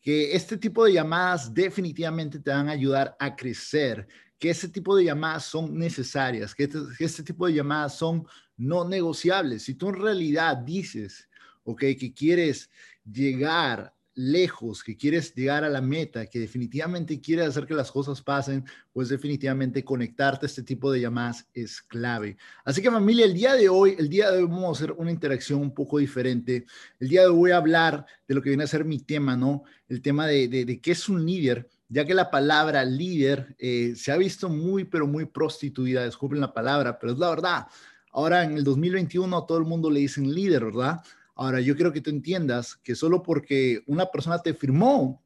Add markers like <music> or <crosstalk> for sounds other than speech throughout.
que este tipo de llamadas definitivamente te van a ayudar a crecer, que este tipo de llamadas son necesarias, que este, este tipo de llamadas son no negociables. Si tú en realidad dices, ok, que quieres llegar lejos, que quieres llegar a la meta, que definitivamente quieres hacer que las cosas pasen, pues definitivamente conectarte a este tipo de llamadas es clave. Así que familia, el día de hoy, el día de hoy vamos a hacer una interacción un poco diferente. El día de hoy voy a hablar de lo que viene a ser mi tema, ¿no? El tema de, de, qué es un líder, ya que la palabra líder eh, se ha visto muy, pero muy prostituida, disculpen la palabra, pero es la verdad. Ahora en el 2021 a todo el mundo le dicen líder, ¿verdad? Ahora, yo quiero que tú entiendas que solo porque una persona te firmó,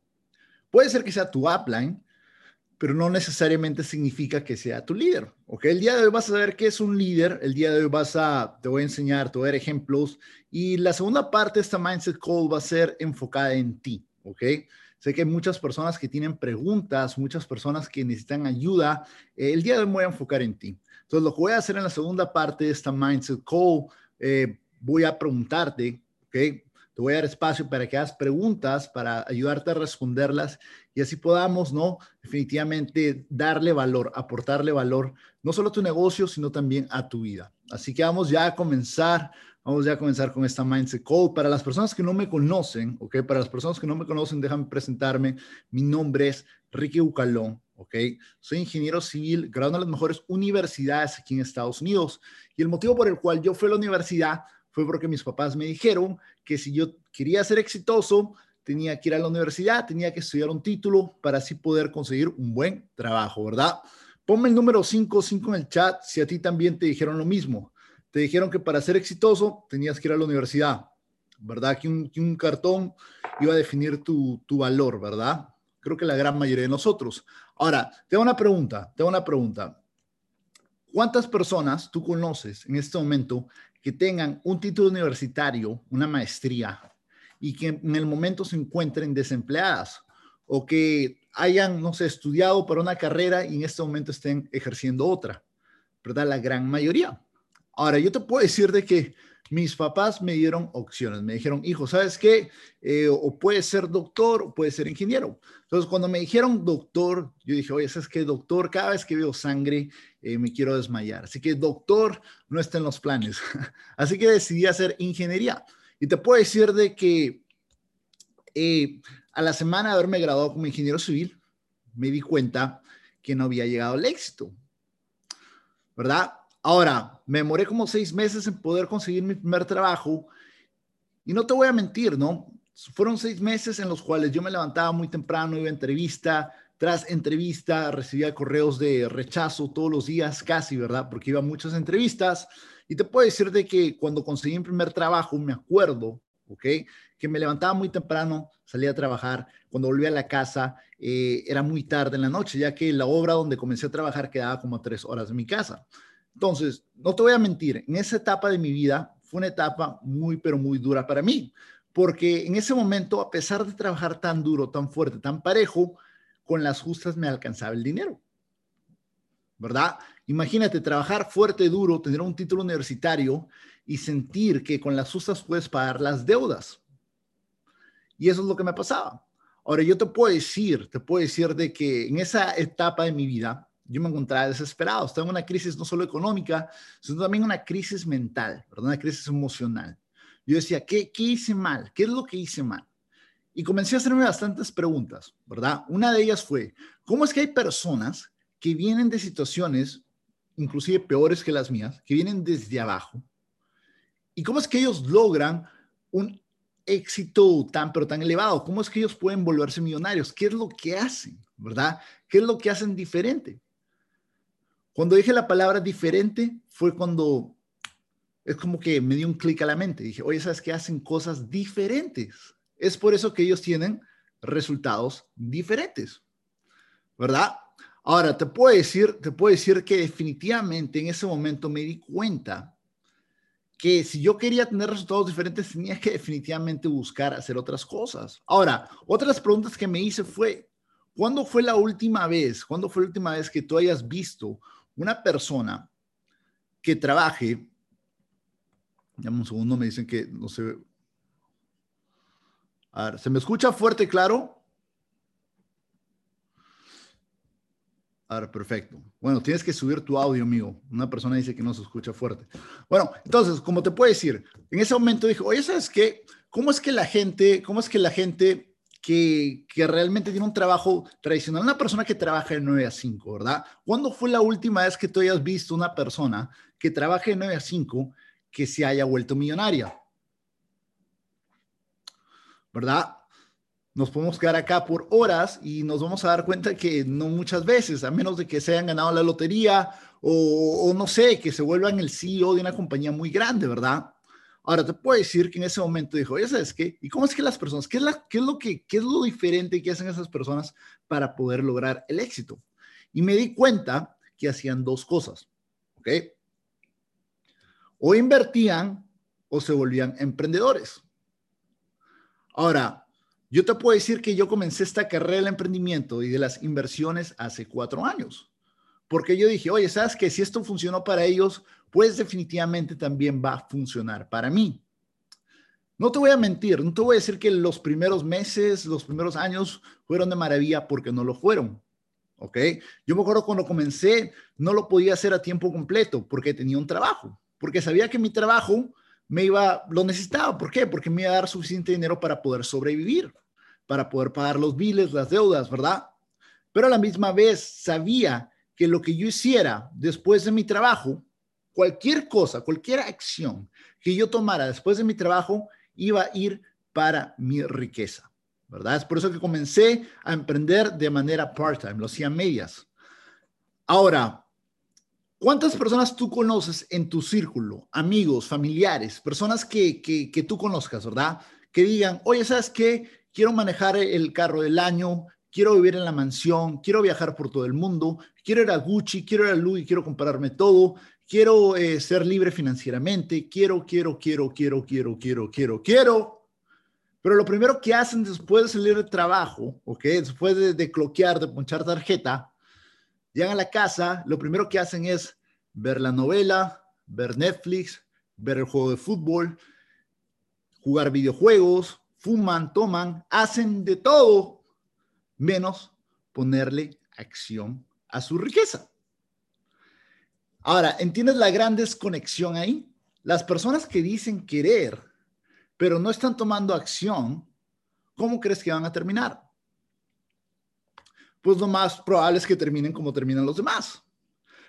puede ser que sea tu upline, pero no necesariamente significa que sea tu líder. ¿ok? El día de hoy vas a saber qué es un líder, el día de hoy vas a, te voy a enseñar, te voy a dar ejemplos y la segunda parte de esta Mindset Call va a ser enfocada en ti. ¿ok? Sé que hay muchas personas que tienen preguntas, muchas personas que necesitan ayuda. Eh, el día de hoy me voy a enfocar en ti. Entonces, lo que voy a hacer en la segunda parte de esta Mindset Call, eh, voy a preguntarte te voy a dar espacio para que hagas preguntas, para ayudarte a responderlas y así podamos, ¿no? Definitivamente darle valor, aportarle valor, no solo a tu negocio, sino también a tu vida. Así que vamos ya a comenzar, vamos ya a comenzar con esta Mindset Call. Para las personas que no me conocen, ¿ok? Para las personas que no me conocen, déjame presentarme. Mi nombre es Ricky Bucalón, ¿ok? Soy ingeniero civil, graduado en las mejores universidades aquí en Estados Unidos. Y el motivo por el cual yo fui a la universidad fue porque mis papás me dijeron que si yo quería ser exitoso, tenía que ir a la universidad, tenía que estudiar un título para así poder conseguir un buen trabajo, ¿verdad? Ponme el número 55 en el chat si a ti también te dijeron lo mismo. Te dijeron que para ser exitoso tenías que ir a la universidad, ¿verdad? Que un, cartón iba a definir tu, tu valor, ¿verdad? Creo que la gran mayoría de nosotros. Ahora, te una pregunta, te una pregunta. ¿Cuántas personas tú conoces en este momento que tengan un título universitario, una maestría, y que en el momento se encuentren desempleadas o que hayan, no sé, estudiado para una carrera y en este momento estén ejerciendo otra, ¿verdad? La gran mayoría. Ahora, yo te puedo decir de que mis papás me dieron opciones, me dijeron, hijo, ¿sabes qué? Eh, o puedes ser doctor o puedes ser ingeniero. Entonces, cuando me dijeron doctor, yo dije, oye, ¿sabes qué? Doctor, cada vez que veo sangre, eh, me quiero desmayar. Así que doctor no está en los planes. <laughs> Así que decidí hacer ingeniería. Y te puedo decir de que eh, a la semana de haberme graduado como ingeniero civil, me di cuenta que no había llegado al éxito. ¿Verdad? Ahora, me demoré como seis meses en poder conseguir mi primer trabajo y no te voy a mentir, ¿no? Fueron seis meses en los cuales yo me levantaba muy temprano, iba a entrevista, tras entrevista recibía correos de rechazo todos los días, casi, ¿verdad? Porque iba a muchas entrevistas y te puedo decir de que cuando conseguí mi primer trabajo, me acuerdo, ¿ok? Que me levantaba muy temprano, salía a trabajar, cuando volvía a la casa eh, era muy tarde en la noche, ya que la obra donde comencé a trabajar quedaba como a tres horas de mi casa. Entonces, no te voy a mentir, en esa etapa de mi vida fue una etapa muy, pero muy dura para mí, porque en ese momento, a pesar de trabajar tan duro, tan fuerte, tan parejo, con las justas me alcanzaba el dinero. ¿Verdad? Imagínate trabajar fuerte, duro, tener un título universitario y sentir que con las justas puedes pagar las deudas. Y eso es lo que me pasaba. Ahora, yo te puedo decir, te puedo decir de que en esa etapa de mi vida, yo me encontraba desesperado, estaba en una crisis no solo económica, sino también una crisis mental, ¿verdad? una crisis emocional. Yo decía, ¿qué, ¿qué hice mal? ¿Qué es lo que hice mal? Y comencé a hacerme bastantes preguntas, ¿verdad? Una de ellas fue, ¿cómo es que hay personas que vienen de situaciones, inclusive peores que las mías, que vienen desde abajo? ¿Y cómo es que ellos logran un éxito tan, pero tan elevado? ¿Cómo es que ellos pueden volverse millonarios? ¿Qué es lo que hacen? ¿Verdad? ¿Qué es lo que hacen diferente? Cuando dije la palabra diferente fue cuando es como que me dio un clic a la mente. Dije, oye, ¿sabes qué? Hacen cosas diferentes. Es por eso que ellos tienen resultados diferentes. ¿Verdad? Ahora, te puedo decir, te puedo decir que definitivamente en ese momento me di cuenta que si yo quería tener resultados diferentes, tenía que definitivamente buscar hacer otras cosas. Ahora, otras preguntas que me hice fue, ¿cuándo fue la última vez, cuándo fue la última vez que tú hayas visto una persona que trabaje, dame un segundo, me dicen que no se a ver, ¿se me escucha fuerte y claro? A ver, perfecto. Bueno, tienes que subir tu audio, amigo. Una persona dice que no se escucha fuerte. Bueno, entonces, como te puedo decir, en ese momento dije, oye, ¿sabes qué? ¿Cómo es que la gente, cómo es que la gente que, que, realmente tiene un trabajo tradicional, una persona que trabaja de 9 a 5, ¿verdad? ¿Cuándo fue la última vez que tú hayas visto una persona que trabaje de 9 a 5 que se haya vuelto millonaria? ¿Verdad? nos podemos quedar acá por horas y nos vamos a dar cuenta que no muchas veces, a menos de que se hayan ganado la lotería o, no sé, que se vuelvan el CEO de una compañía muy grande, ¿verdad? Ahora te puedo decir que en ese momento dijo, ya sabes qué, ¿y cómo es que las personas, qué es, la, qué es lo que, qué es lo diferente que hacen esas personas para poder lograr el éxito? Y me di cuenta que hacían dos cosas, ¿ok? O invertían o se volvían emprendedores. Ahora, yo te puedo decir que yo comencé esta carrera del emprendimiento y de las inversiones hace cuatro años, porque yo dije, oye, ¿sabes que Si esto funcionó para ellos, pues definitivamente también va a funcionar para mí. No te voy a mentir, no te voy a decir que los primeros meses, los primeros años fueron de maravilla porque no lo fueron. ¿Ok? Yo me acuerdo cuando comencé, no lo podía hacer a tiempo completo porque tenía un trabajo, porque sabía que mi trabajo me iba, lo necesitaba. ¿Por qué? Porque me iba a dar suficiente dinero para poder sobrevivir para poder pagar los biles, las deudas, ¿verdad? Pero a la misma vez sabía que lo que yo hiciera después de mi trabajo, cualquier cosa, cualquier acción que yo tomara después de mi trabajo, iba a ir para mi riqueza, ¿verdad? Es por eso que comencé a emprender de manera part-time, lo hacía medias. Ahora, ¿cuántas personas tú conoces en tu círculo? Amigos, familiares, personas que, que, tú conozcas, ¿verdad? Que digan, oye, ¿sabes qué? quiero manejar el carro del año, quiero vivir en la mansión, quiero viajar por todo el mundo, quiero ir a Gucci, quiero ir a Louis, quiero comprarme todo, quiero eh, ser libre financieramente, quiero, quiero, quiero, quiero, quiero, quiero, quiero, quiero. Pero lo primero que hacen después de salir de trabajo, ¿ok? Después de, de cloquear, de ponchar tarjeta, llegan a la casa, lo primero que hacen es ver la novela, ver Netflix, ver el juego de fútbol, jugar videojuegos, fuman, toman, hacen de todo, menos ponerle acción a su riqueza. Ahora, ¿entiendes la gran desconexión ahí? Las personas que dicen querer, pero no están tomando acción, ¿cómo crees que van a terminar? Pues lo más probable es que terminen como terminan los demás.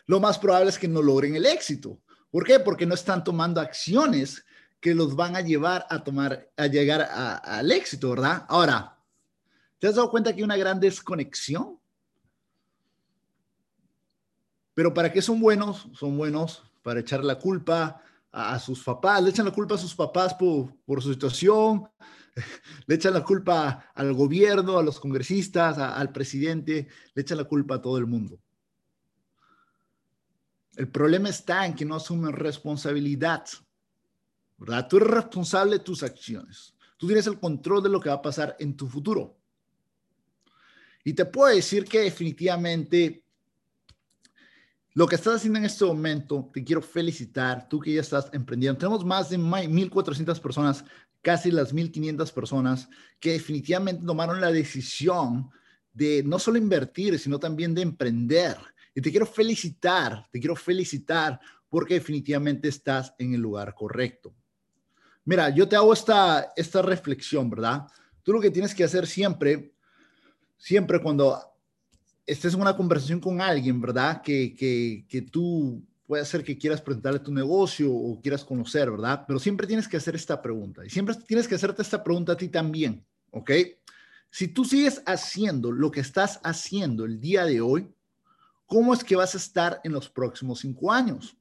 Lo más probable es que no logren el éxito. ¿Por qué? Porque no están tomando acciones que los van a llevar a tomar, a llegar al éxito, ¿verdad? Ahora, ¿te has dado cuenta que hay una gran desconexión? Pero ¿para qué son buenos? Son buenos para echar la culpa a, sus papás, le echan la culpa a sus papás por, por su situación, <laughs> le echan la culpa al gobierno, a los congresistas, al presidente, le echan la culpa a todo el mundo. El problema está en que no asumen responsabilidad. ¿verdad? Tú eres responsable de tus acciones. Tú tienes el control de lo que va a pasar en tu futuro. Y te puedo decir que definitivamente lo que estás haciendo en este momento, te quiero felicitar, tú que ya estás emprendiendo. Tenemos más de 1.400 personas, casi las 1.500 personas que definitivamente tomaron la decisión de no solo invertir, sino también de emprender. Y te quiero felicitar, te quiero felicitar porque definitivamente estás en el lugar correcto. Mira, yo te hago esta, esta reflexión, ¿verdad? Tú lo que tienes que hacer siempre, siempre cuando estés en una conversación con alguien, ¿verdad? Que, que, que tú puede ser que quieras presentarle tu negocio o quieras conocer, ¿verdad? Pero siempre tienes que hacer esta pregunta y siempre tienes que hacerte esta pregunta a ti también, ¿ok? Si tú sigues haciendo lo que estás haciendo el día de hoy, ¿cómo es que vas a estar en los próximos cinco años?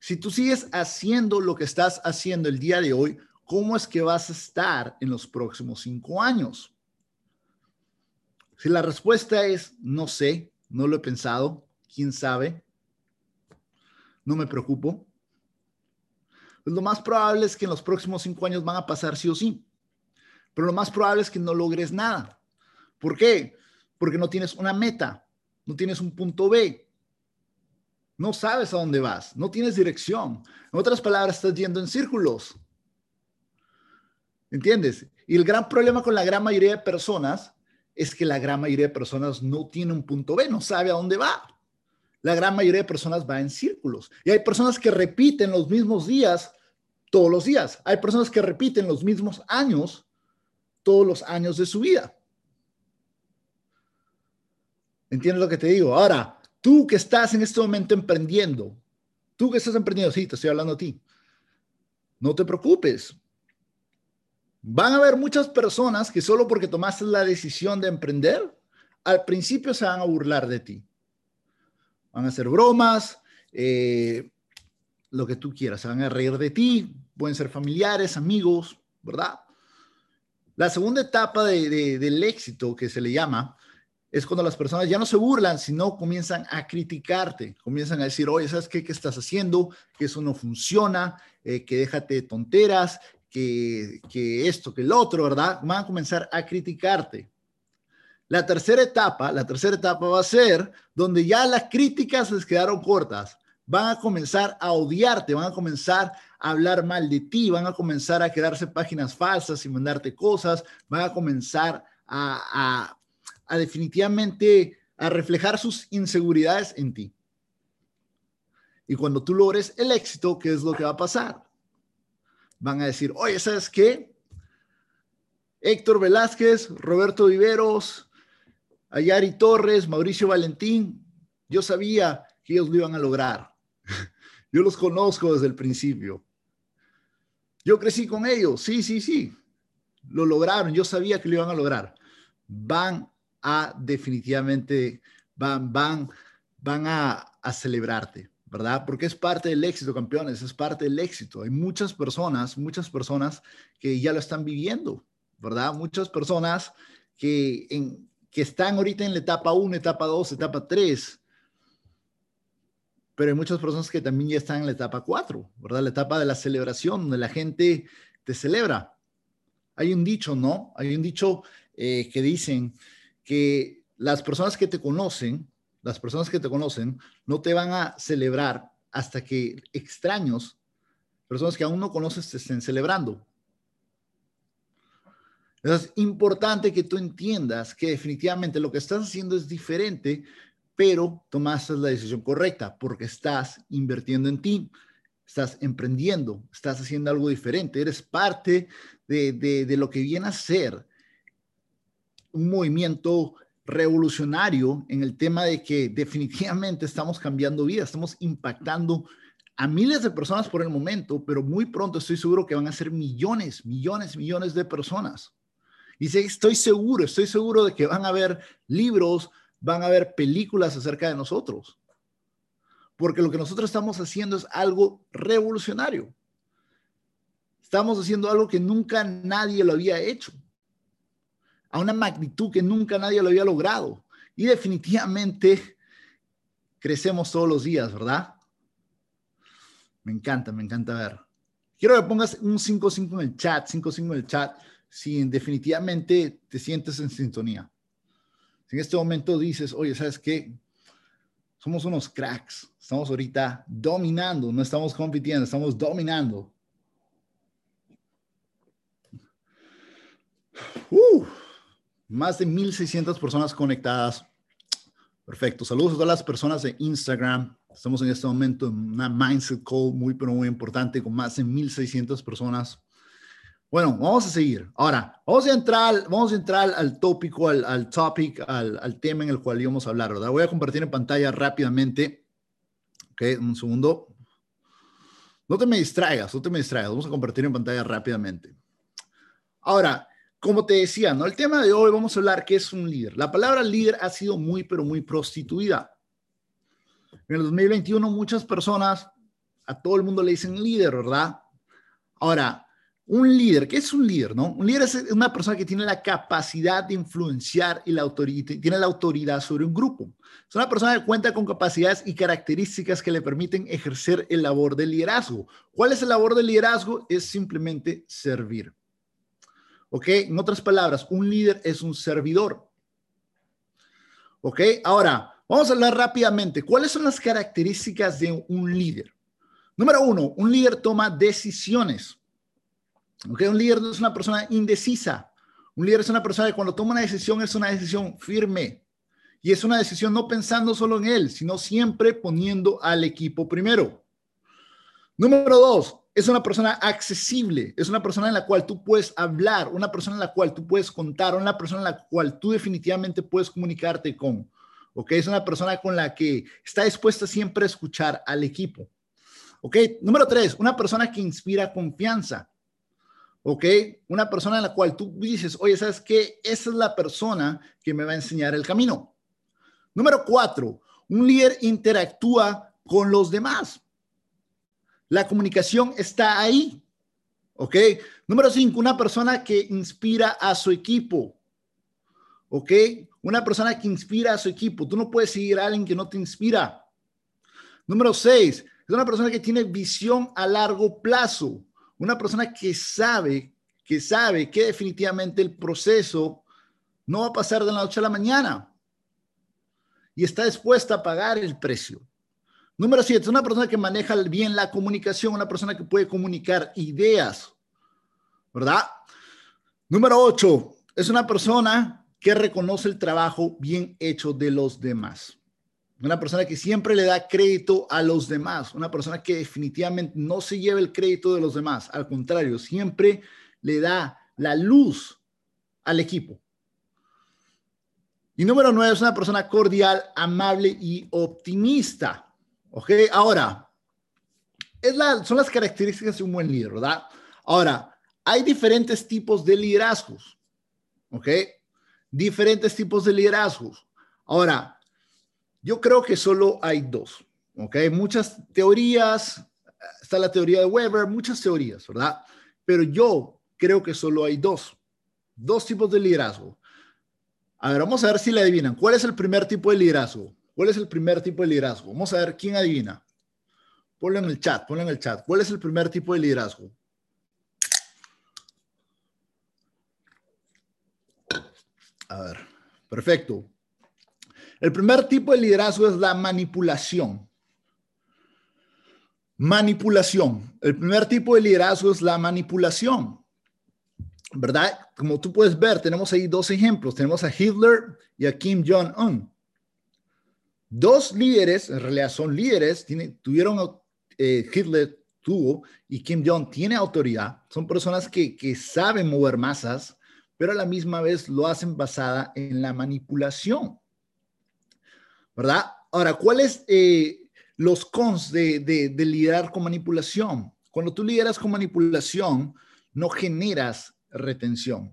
Si tú sigues haciendo lo que estás haciendo el día de hoy, ¿cómo es que vas a estar en los próximos cinco años? Si la respuesta es no sé, no lo he pensado, quién sabe, no me preocupo, pues lo más probable es que en los próximos cinco años van a pasar sí o sí. Pero lo más probable es que no logres nada. ¿Por qué? Porque no tienes una meta, no tienes un punto B, no sabes a dónde vas, no tienes dirección. En otras palabras, estás yendo en círculos. ¿Entiendes? Y el gran problema con la gran mayoría de personas es que la gran mayoría de personas no tiene un punto B, no sabe a dónde va. La gran mayoría de personas va en círculos. Y hay personas que repiten los mismos días todos los días. Hay personas que repiten los mismos años todos los años de su vida. ¿Entiendes lo que te digo? Ahora, tú que estás en este momento emprendiendo, tú que estás emprendiendo, sí, te estoy hablando a ti. No te preocupes. Van a haber muchas personas que solo porque tomaste la decisión de emprender, al principio se van a burlar de ti. Van a hacer bromas, eh, lo que tú quieras, se van a reír de ti, pueden ser familiares, amigos, ¿verdad? La segunda etapa del éxito que se le llama es cuando las personas ya no se burlan, sino comienzan a criticarte, comienzan a decir, oye, ¿sabes qué, qué estás haciendo? Que eso no funciona, eh, que déjate de tonteras, que, esto, que el otro, ¿verdad? Van a comenzar a criticarte. La tercera etapa, la tercera etapa va a ser donde ya las críticas les quedaron cortas. Van a comenzar a odiarte, van a comenzar a hablar mal de ti, van a comenzar a quedarse páginas falsas y mandarte cosas, van a comenzar a, a definitivamente a reflejar sus inseguridades en ti. Y cuando tú logres el éxito, ¿qué es lo que va a pasar? Van a decir, oye, ¿sabes qué? Héctor Velázquez, Roberto Viveros, Ayari Torres, Mauricio Valentín, yo sabía que ellos lo iban a lograr. <laughs> Yo los conozco desde el principio. Yo crecí con ellos, sí, sí, sí. Lo lograron, yo sabía que lo iban a lograr. Van a definitivamente, van, van, van a, a celebrarte, ¿verdad? Porque es parte del éxito, campeones, es parte del éxito. Hay muchas personas, muchas personas que ya lo están viviendo, ¿verdad? Muchas personas que, en, que están ahorita en la etapa 1, etapa 2, etapa 3, pero hay muchas personas que también ya están en la etapa 4, ¿verdad? La etapa de la celebración, donde la gente te celebra. Hay un dicho, ¿no? Hay un dicho eh, que dicen que las personas que te conocen, las personas que te conocen, no te van a celebrar hasta que extraños, personas que aún no conoces, te estén celebrando. Es importante que tú entiendas que definitivamente lo que estás haciendo es diferente pero tomaste la decisión correcta porque estás invirtiendo en ti, estás emprendiendo, estás haciendo algo diferente, eres parte de, lo que viene a ser un movimiento revolucionario en el tema de que definitivamente estamos cambiando vidas, estamos impactando a miles de personas por el momento, pero muy pronto estoy seguro que van a ser millones, millones, millones de personas. Y estoy seguro, estoy seguro de que van a haber libros, van a ver películas acerca de nosotros. Porque lo que nosotros estamos haciendo es algo revolucionario. Estamos haciendo algo que nunca nadie lo había hecho. A una magnitud que nunca nadie lo había logrado. Y definitivamente crecemos todos los días, ¿verdad? Me encanta, me encanta ver. Quiero que pongas un 5-5 en el chat, 5-5 en el chat, si definitivamente te sientes en sintonía. Si en este momento dices, oye, ¿sabes qué? Somos unos cracks. Estamos ahorita dominando, no estamos compitiendo, estamos dominando. Más de 1.600 personas conectadas. Perfecto. Saludos a todas las personas de Instagram. Estamos en este momento en una mindset call muy, pero muy importante con más de 1.600 personas. Bueno, vamos a seguir. Ahora, vamos a entrar, vamos a entrar al tópico, al, topic, al, al, tema en el cual íbamos a hablar, ¿verdad? Voy a compartir en pantalla rápidamente. Ok, un segundo. No te me distraigas, no te me distraigas. Vamos a compartir en pantalla rápidamente. Ahora, como te decía, ¿no? El tema de hoy vamos a hablar qué es un líder. La palabra líder ha sido muy, pero muy prostituida. En el 2021 muchas personas, a todo el mundo le dicen líder, ¿verdad? Ahora, un líder, ¿qué es un líder? No? Un líder es una persona que tiene la capacidad de influenciar y la autoridad, tiene la autoridad sobre un grupo. Es una persona que cuenta con capacidades y características que le permiten ejercer el labor de liderazgo. ¿Cuál es el labor de liderazgo? Es simplemente servir. ¿Ok? En otras palabras, un líder es un servidor. ¿Ok? Ahora, vamos a hablar rápidamente. ¿Cuáles son las características de un líder? Número uno, un líder toma decisiones. Okay, un líder no es una persona indecisa. Un líder es una persona que cuando toma una decisión es una decisión firme. Y es una decisión no pensando solo en él, sino siempre poniendo al equipo primero. Número dos, es una persona accesible, es una persona en la cual tú puedes hablar, una persona en la cual tú puedes contar, una persona en la cual tú definitivamente puedes comunicarte con. ¿Ok? Es una persona con la que está dispuesta siempre a escuchar al equipo. ¿Ok? Número tres, una persona que inspira confianza. ¿Ok? Una persona en la cual tú dices, oye, ¿sabes qué? Esa es la persona que me va a enseñar el camino. Número cuatro, un líder interactúa con los demás. La comunicación está ahí. ¿Ok? Número cinco, una persona que inspira a su equipo. ¿Ok? Una persona que inspira a su equipo. Tú no puedes seguir a alguien que no te inspira. Número seis, es una persona que tiene visión a largo plazo. Una persona que sabe, que sabe que definitivamente el proceso no va a pasar de la noche a la mañana y está dispuesta a pagar el precio. Número siete, es una persona que maneja bien la comunicación, una persona que puede comunicar ideas, ¿verdad? Número ocho, es una persona que reconoce el trabajo bien hecho de los demás. Una persona que siempre le da crédito a los demás, una persona que definitivamente no se lleva el crédito de los demás, al contrario, siempre le da la luz al equipo. Y número nueve es una persona cordial, amable y optimista. ¿Ok? Ahora, es la, son las características de un buen líder, ¿verdad? Ahora, hay diferentes tipos de liderazgos. ¿Ok? Diferentes tipos de liderazgos. Ahora, yo creo que solo hay dos. ¿Ok? Muchas teorías, está la teoría de Weber, muchas teorías, ¿verdad? Pero yo creo que solo hay dos. Dos tipos de liderazgo. A ver, vamos a ver si le adivinan. ¿Cuál es el primer tipo de liderazgo? ¿Cuál es el primer tipo de liderazgo? Vamos a ver quién adivina. Ponlo en el chat, ponlo en el chat. ¿Cuál es el primer tipo de liderazgo? A ver, perfecto. El primer tipo de liderazgo es la manipulación. Manipulación. El primer tipo de liderazgo es la manipulación. ¿verdad? Como tú puedes ver, tenemos ahí dos ejemplos. Tenemos a Hitler y a Kim Jong-un. Dos líderes, en realidad son líderes, tuvieron, eh, Hitler tuvo y Kim Jong tiene autoridad. Son personas que, saben mover masas, pero a la misma vez lo hacen basada en la manipulación. ¿Verdad? Ahora, ¿cuáles eh, los cons de, de, de liderar con manipulación? Cuando tú lideras con manipulación, no generas retención.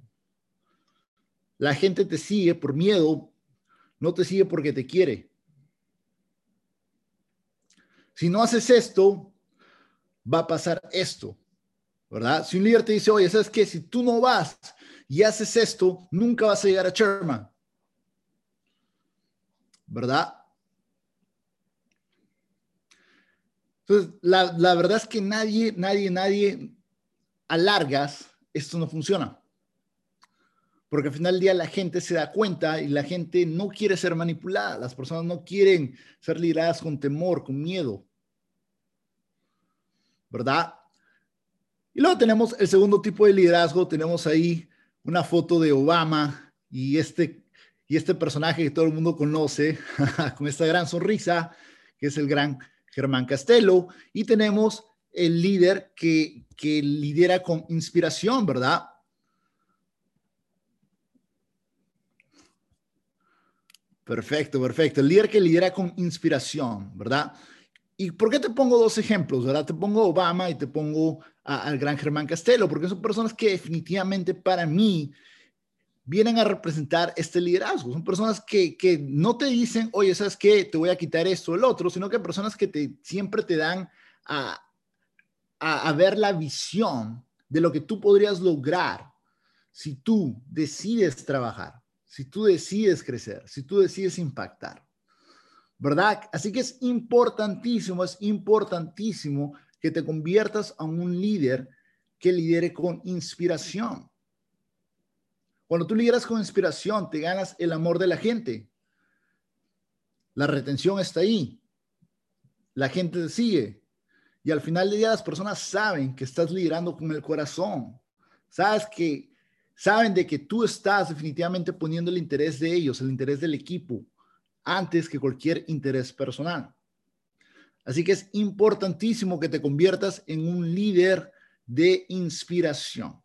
La gente te sigue por miedo, no te sigue porque te quiere. Si no haces esto, va a pasar esto, ¿verdad? Si un líder te dice, oye, ¿sabes qué? Si tú no vas y haces esto, nunca vas a llegar a Sherman, ¿verdad? Entonces, la, la verdad es que nadie, nadie, nadie alargas esto no funciona. Porque al final del día la gente se da cuenta y la gente no quiere ser manipulada. Las personas no quieren ser lideradas con temor, con miedo. ¿Verdad? Y luego tenemos el segundo tipo de liderazgo. Tenemos ahí una foto de Obama y este, y este personaje que todo el mundo conoce <laughs> con esta gran sonrisa, que es el gran Germán Castelo. Y tenemos el líder que, que lidera con inspiración, ¿verdad? Perfecto, perfecto. El líder que lidera con inspiración, ¿verdad? ¿Y por qué te pongo dos ejemplos, verdad? Te pongo Obama y te pongo al gran Germán Castelo, porque son personas que definitivamente para mí vienen a representar este liderazgo. Son personas que, que no te dicen, oye, ¿sabes qué? Te voy a quitar esto o el otro, sino que personas que te, siempre te dan a, a, ver la visión de lo que tú podrías lograr si tú decides trabajar, si tú decides crecer, si tú decides impactar. ¿Verdad? Así que es importantísimo, es importantísimo que te conviertas a un líder que lidere con inspiración. Cuando tú lideras con inspiración, te ganas el amor de la gente. La retención está ahí. La gente te sigue. Y al final del día las personas saben que estás liderando con el corazón. Sabes que saben de que tú estás definitivamente poniendo el interés de ellos, el interés del equipo, antes que cualquier interés personal. Así que es importantísimo que te conviertas en un líder de inspiración.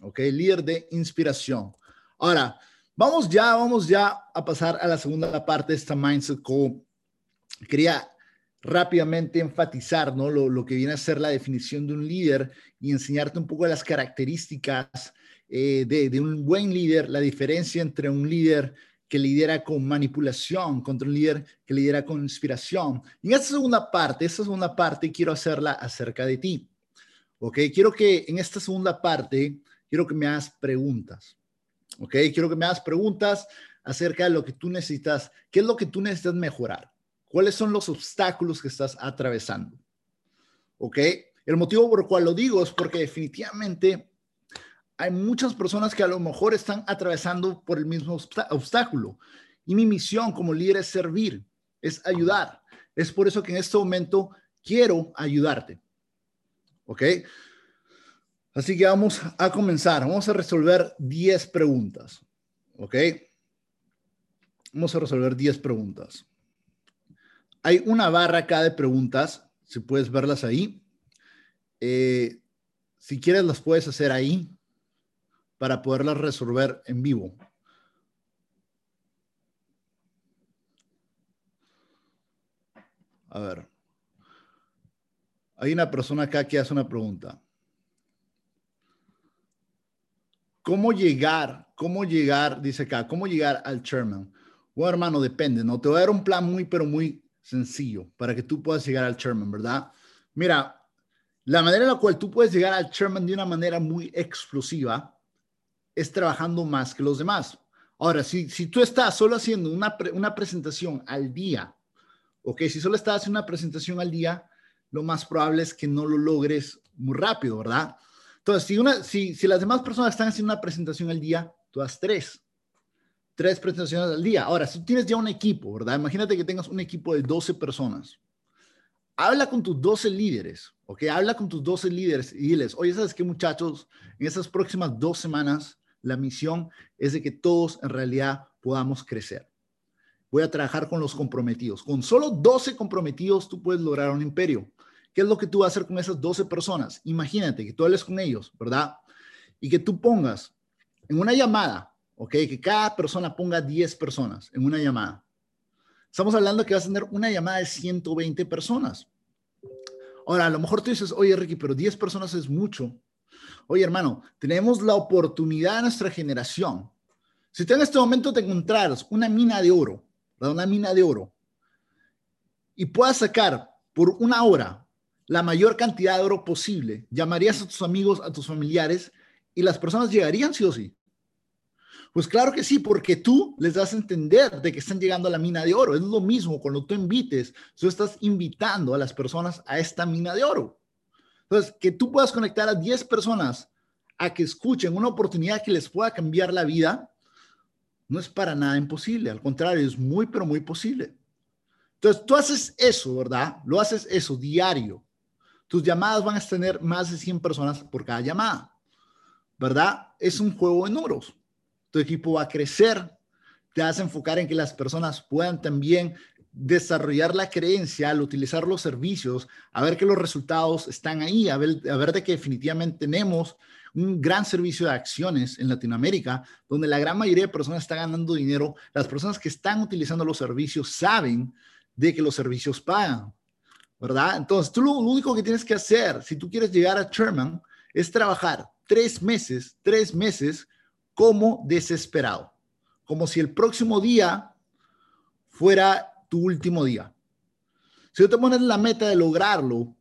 ¿Ok? Líder de inspiración. Ahora, vamos ya, vamos ya a pasar a la segunda parte de esta Mindset Call. Quería rápidamente enfatizar ¿no? lo, que viene a ser la definición de un líder y enseñarte un poco las características eh, de, un buen líder, la diferencia entre un líder que lidera con manipulación contra un líder que lidera con inspiración. Y en esta segunda parte, esta segunda parte quiero hacerla acerca de ti. ¿Ok? Quiero que en esta segunda parte, quiero que me hagas preguntas. ¿Ok? Quiero que me hagas preguntas acerca de lo que tú necesitas, qué es lo que tú necesitas mejorar, cuáles son los obstáculos que estás atravesando. ¿Ok? El motivo por el cual lo digo es porque definitivamente hay muchas personas que a lo mejor están atravesando por el mismo obstáculo. Y mi misión como líder es servir, es ayudar. Es por eso que en este momento quiero ayudarte. ¿Ok? Así que vamos a comenzar. Vamos a resolver 10 preguntas. ¿Ok? Vamos a resolver 10 preguntas. Hay una barra acá de preguntas, si puedes verlas ahí. Eh, si quieres, las puedes hacer ahí para poderlas resolver en vivo. A ver. Hay una persona acá que hace una pregunta. ¿Cómo llegar? ¿Cómo llegar? Dice acá, ¿cómo llegar al chairman? Bueno, hermano, depende, ¿no? Te voy a dar un plan muy, pero muy sencillo para que tú puedas llegar al chairman, ¿verdad? Mira, la manera en la cual tú puedes llegar al chairman de una manera muy explosiva es trabajando más que los demás. Ahora, si, si tú estás solo haciendo una, una presentación al día, ok, si solo estás haciendo una presentación al día, lo más probable es que no lo logres muy rápido, ¿verdad? Entonces, si, una, si, si las demás personas están haciendo una presentación al día, tú haz tres. Tres presentaciones al día. Ahora, si tienes ya un equipo, ¿verdad? Imagínate que tengas un equipo de 12 personas. Habla con tus 12 líderes, ¿ok? Habla con tus 12 líderes y diles, oye, ¿sabes qué, muchachos? En estas próximas dos semanas la misión es de que todos en realidad podamos crecer. Voy a trabajar con los comprometidos. Con solo 12 comprometidos tú puedes lograr un imperio. ¿Qué es lo que tú vas a hacer con esas 12 personas? Imagínate que tú hables con ellos, ¿verdad? Y que tú pongas en una llamada, ¿ok? Que cada persona ponga 10 personas en una llamada. Estamos hablando que vas a tener una llamada de 120 personas. Ahora, a lo mejor tú dices, oye, Ricky, pero 10 personas es mucho. Oye, hermano, tenemos la oportunidad de nuestra generación. Si tú en este momento te encontraras una mina de oro, una mina de oro, y puedas sacar por una hora la mayor cantidad de oro posible, llamarías a tus amigos, a tus familiares, y las personas llegarían sí o sí. Pues claro que sí, porque tú les das a entender de que están llegando a la mina de oro. Es lo mismo cuando tú invites, tú estás invitando a las personas a esta mina de oro. Entonces, que tú puedas conectar a 10 personas a que escuchen una oportunidad que les pueda cambiar la vida, no es para nada imposible. Al contrario, es muy, pero muy posible. Entonces, tú haces eso, ¿verdad? Lo haces eso diario. Tus llamadas van a tener más de 100 personas por cada llamada, ¿verdad? Es un juego de números. Tu equipo va a crecer. Te vas a enfocar en que las personas puedan también desarrollar la creencia al utilizar los servicios, a ver que los resultados están ahí, a ver, de que definitivamente tenemos un gran servicio de acciones en Latinoamérica, donde la gran mayoría de personas está ganando dinero. Las personas que están utilizando los servicios saben de que los servicios pagan, ¿verdad? Entonces, tú lo, lo único que tienes que hacer, si tú quieres llegar a Sherman, es trabajar tres meses, tres meses como desesperado, como si el próximo día fuera tu último día. Si tú te pones la meta de lograrlo,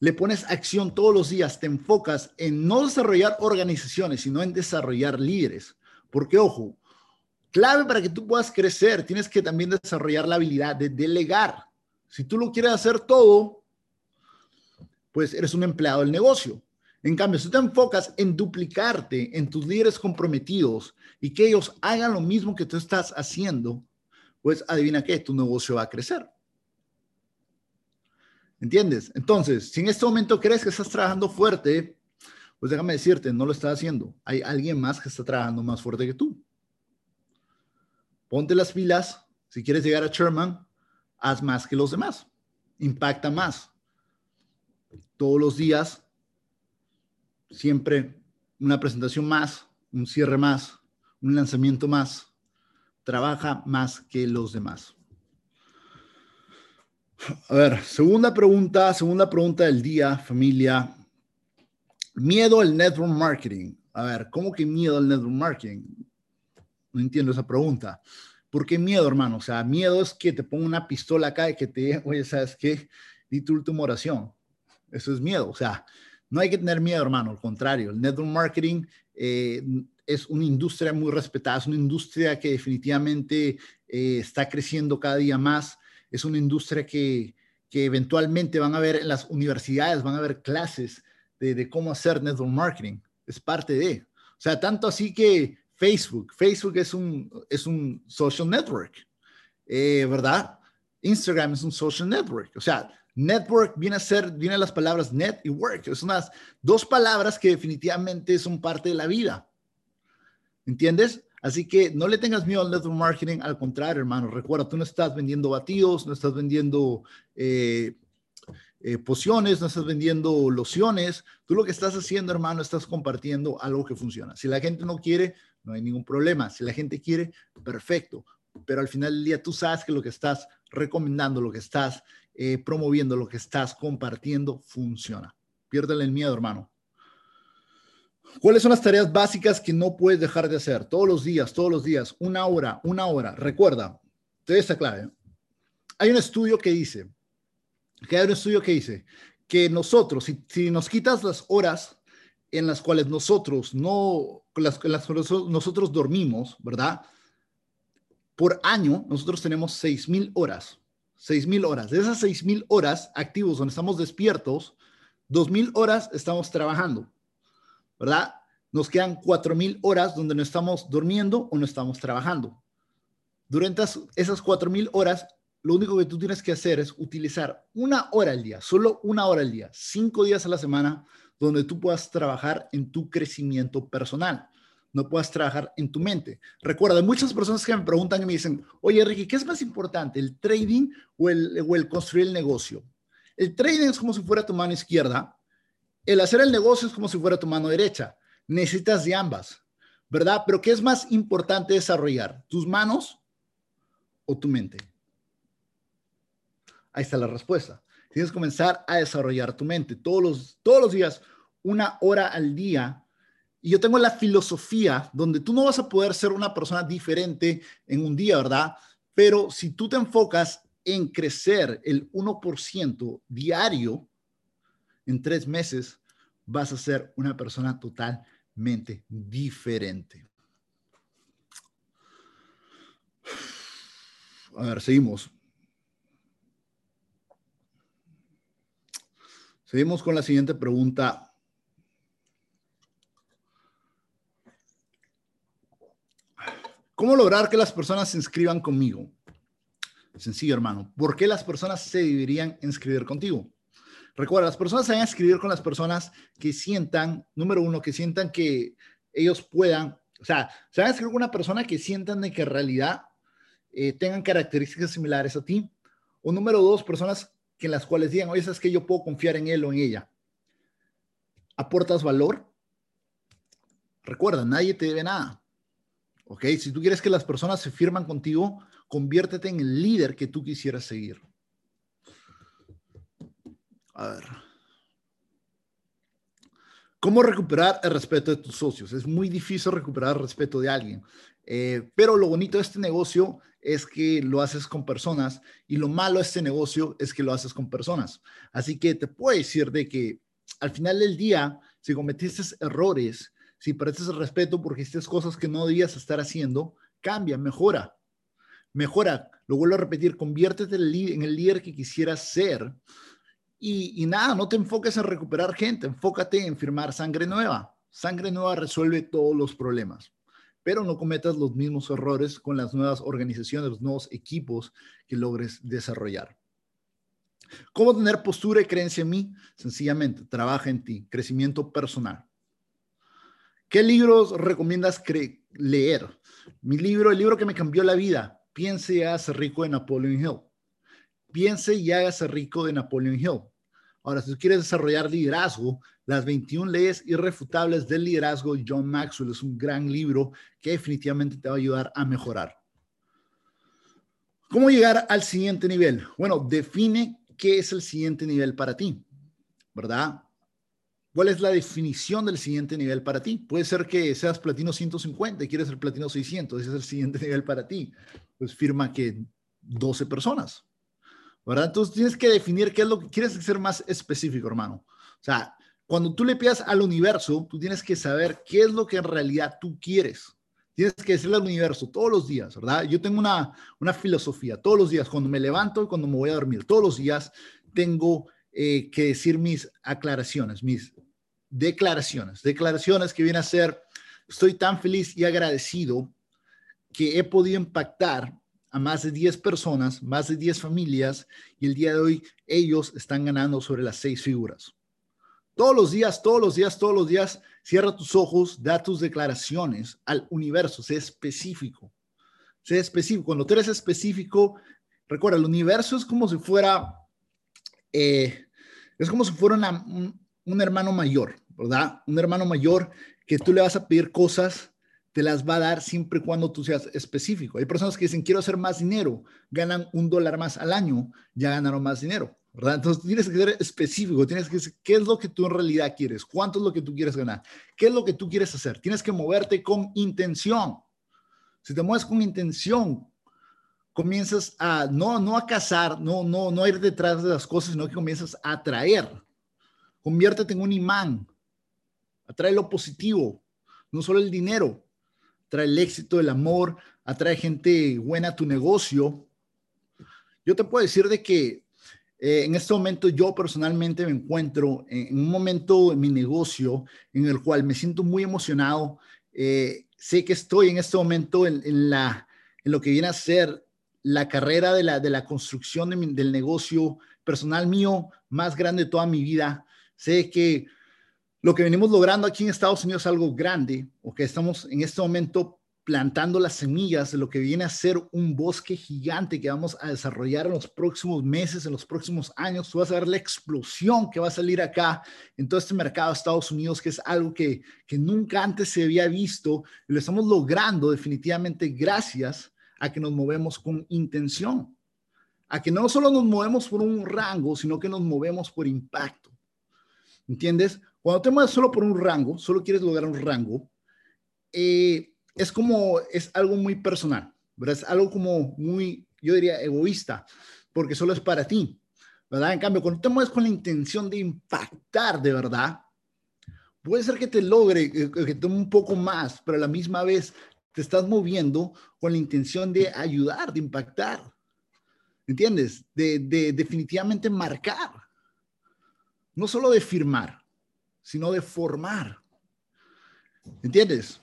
le pones acción todos los días, te enfocas en no desarrollar organizaciones, sino en desarrollar líderes. Porque, ojo, clave para que tú puedas crecer, tienes que también desarrollar la habilidad de delegar. Si tú lo quieres hacer todo, pues eres un empleado del negocio. En cambio, si te enfocas en duplicarte en tus líderes comprometidos y que ellos hagan lo mismo que tú estás haciendo, pues adivina qué, tu negocio va a crecer. ¿Entiendes? Entonces, si en este momento crees que estás trabajando fuerte, Pues déjame decirte, no lo está haciendo. Hay alguien más que está trabajando más fuerte que tú. Ponte las pilas. Si quieres llegar a Sherman, haz más que los demás. Impacta más. Todos los días, siempre una presentación más, un cierre más, un lanzamiento más. Trabaja más que los demás. A ver, segunda pregunta, segunda pregunta del día, familia. Miedo al network marketing. A ver, ¿cómo que miedo al network marketing? No entiendo esa pregunta. ¿Por qué miedo, hermano? O sea, miedo es que te ponga una pistola acá y que te oye, ¿sabes qué? Di tu última oración. Eso es miedo. O sea, no hay que tener miedo, hermano. Al contrario, el network marketing eh, es una industria muy respetada, es una industria que definitivamente eh, está creciendo cada día más. Es una industria que, que eventualmente van a ver en las universidades, van a ver clases de, cómo hacer network marketing. Es parte de. O sea, tanto así que Facebook. Facebook es un, es un social network, eh, ¿verdad? Instagram es un social network. O sea, network viene a ser, vienen las palabras net y work. Son unas dos palabras que definitivamente son parte de la vida. ¿Entiendes? Así que no le tengas miedo al network marketing, al contrario, hermano. Recuerda, tú no estás vendiendo batidos, no estás vendiendo eh, eh, pociones, no estás vendiendo lociones. Tú lo que estás haciendo, hermano, estás compartiendo algo que funciona. Si la gente no quiere, no hay ningún problema. Si la gente quiere, perfecto. Pero al final del día tú sabes que lo que estás recomendando, lo que estás eh, promoviendo, lo que estás compartiendo, funciona. Piérdele el miedo, hermano. ¿Cuáles son las tareas básicas que no puedes dejar de hacer? Todos los días, todos los días, una hora, una hora. Recuerda, te doy esta clave. Hay un estudio que dice, que hay un estudio que dice que nosotros, si, nos quitas las horas en las cuales nosotros no, las, las nosotros dormimos, ¿verdad? Por año, nosotros tenemos 6.000 horas. 6.000 horas. De esas 6.000 horas activos donde estamos despiertos, 2.000 horas estamos trabajando, ¿verdad? Nos quedan 4.000 horas donde no estamos durmiendo o no estamos trabajando. Durante esas 4.000 horas, lo único que tú tienes que hacer es utilizar una hora al día, solo una hora al día, cinco días a la semana, donde tú puedas trabajar en tu crecimiento personal, no puedas trabajar en tu mente. Recuerda, muchas personas que me preguntan y me dicen, oye, Ricky, ¿qué es más importante, el trading o el, o el construir el negocio? El trading es como si fuera tu mano izquierda, el hacer el negocio es como si fuera tu mano derecha. Necesitas de ambas, ¿verdad? Pero ¿qué es más importante desarrollar? ¿Tus manos o tu mente? Ahí está la respuesta. Tienes que comenzar a desarrollar tu mente todos los, todos los días, una hora al día. Y yo tengo la filosofía donde tú no vas a poder ser una persona diferente en un día, ¿verdad? Pero si tú te enfocas en crecer el 1% diario en tres meses, vas a ser una persona totalmente diferente. A ver, seguimos. Seguimos con la siguiente pregunta. ¿Cómo lograr que las personas se inscriban conmigo? Sencillo, hermano. ¿Por qué las personas se deberían inscribir contigo? Recuerda, las personas se van a inscribir con las personas que sientan, número uno, que sientan que ellos puedan, o sea, se van a inscribir con una persona que sientan de que en realidad eh, tengan características similares a ti. O número dos, personas que en las cuales digan, oye, es que yo puedo confiar en él o en ella. ¿Aportas valor? Recuerda, nadie te debe nada. ¿Ok? Si tú quieres que las personas se firman contigo, conviértete en el líder que tú quisieras seguir. A ver. ¿Cómo recuperar el respeto de tus socios? Es muy difícil recuperar el respeto de alguien. Eh, pero lo bonito de este negocio es que lo haces con personas y lo malo de este negocio es que lo haces con personas. Así que te puedo decir de que al final del día, si cometiste errores, si perdiste el respeto porque hiciste cosas que no debías estar haciendo, cambia, mejora. Mejora, lo vuelvo a repetir, conviértete en el líder que quisieras ser. Y, y nada, no te enfoques en recuperar gente, enfócate en firmar sangre nueva. Sangre nueva resuelve todos los problemas pero no cometas los mismos errores con las nuevas organizaciones, los nuevos equipos que logres desarrollar. ¿Cómo tener postura y creencia en mí? Sencillamente, trabaja en ti, crecimiento personal. ¿Qué libros recomiendas leer? Mi libro, el libro que me cambió la vida, Piense y hágase rico de Napoleon Hill. Piense y hágase rico de Napoleon Hill. Ahora, si tú quieres desarrollar liderazgo, las 21 leyes irrefutables del liderazgo, John Maxwell es un gran libro que definitivamente te va a ayudar a mejorar. ¿Cómo llegar al siguiente nivel? Bueno, define qué es el siguiente nivel para ti, ¿verdad? ¿Cuál es la definición del siguiente nivel para ti? Puede ser que seas platino 150 y quieres ser platino 600, ese es el siguiente <laughs> nivel para ti. Pues firma que 12 personas, ¿verdad? Entonces tienes que definir qué es lo que quieres ser más específico, hermano. O sea, cuando tú le pidas al universo, tú tienes que saber qué es lo que en realidad tú quieres. Tienes que decirle al universo todos los días, ¿verdad? Yo tengo una, una filosofía, todos los días, cuando me levanto y cuando me voy a dormir, todos los días tengo eh, que decir mis aclaraciones, mis declaraciones, declaraciones que vienen a ser, estoy tan feliz y agradecido que he podido impactar a más de 10 personas, más de 10 familias, y el día de hoy ellos están ganando sobre las seis figuras. Todos los días, todos los días, todos los días, cierra tus ojos, da tus declaraciones al universo, sé específico. Sé específico. Cuando tú eres específico, recuerda, el universo es como si fuera, eh, es como si fuera un, un hermano mayor, ¿verdad? Un hermano mayor que tú le vas a pedir cosas, te las va a dar siempre y cuando tú seas específico. Hay personas que dicen, quiero hacer más dinero, ganan un dólar más al año, ya ganaron más dinero. ¿verdad? Entonces tienes que ser específico, tienes que decir qué es lo que tú en realidad quieres, cuánto es lo que tú quieres ganar, qué es lo que tú quieres hacer. Tienes que moverte con intención. Si te mueves con intención, comienzas a no no a cazar, no no no ir detrás de las cosas, sino que comienzas a atraer. Conviértete en un imán. Atrae lo positivo, no solo el dinero, atrae el éxito, el amor, atrae gente buena a tu negocio. Yo te puedo decir de que eh, en este momento yo personalmente me encuentro en, un momento en mi negocio en el cual me siento muy emocionado. Eh, sé que estoy en este momento en, la, en lo que viene a ser la carrera de la, de la construcción del negocio personal mío más grande de toda mi vida. Sé que lo que venimos logrando aquí en Estados Unidos es algo grande, o que estamos en este momento plantando las semillas de lo que viene a ser un bosque gigante que vamos a desarrollar en los próximos meses, en los próximos años. Tú vas a ver la explosión que va a salir acá en todo este mercado de Estados Unidos, que es algo que, que nunca antes se había visto. Y lo estamos logrando definitivamente gracias a que nos movemos con intención. A que no solo nos movemos por un rango, sino que nos movemos por impacto. ¿Entiendes? Cuando te mueves solo por un rango, solo quieres lograr un rango, eh, es como, es algo muy personal, ¿verdad? Es algo como muy, yo diría, egoísta, porque solo es para ti, ¿verdad? En cambio, cuando te mueves con la intención de impactar de verdad, puede ser que te logre, que tome un poco más, pero a la misma vez te estás moviendo con la intención de ayudar, de impactar, ¿entiendes? De, de definitivamente marcar, no solo de firmar, sino de formar, ¿entiendes?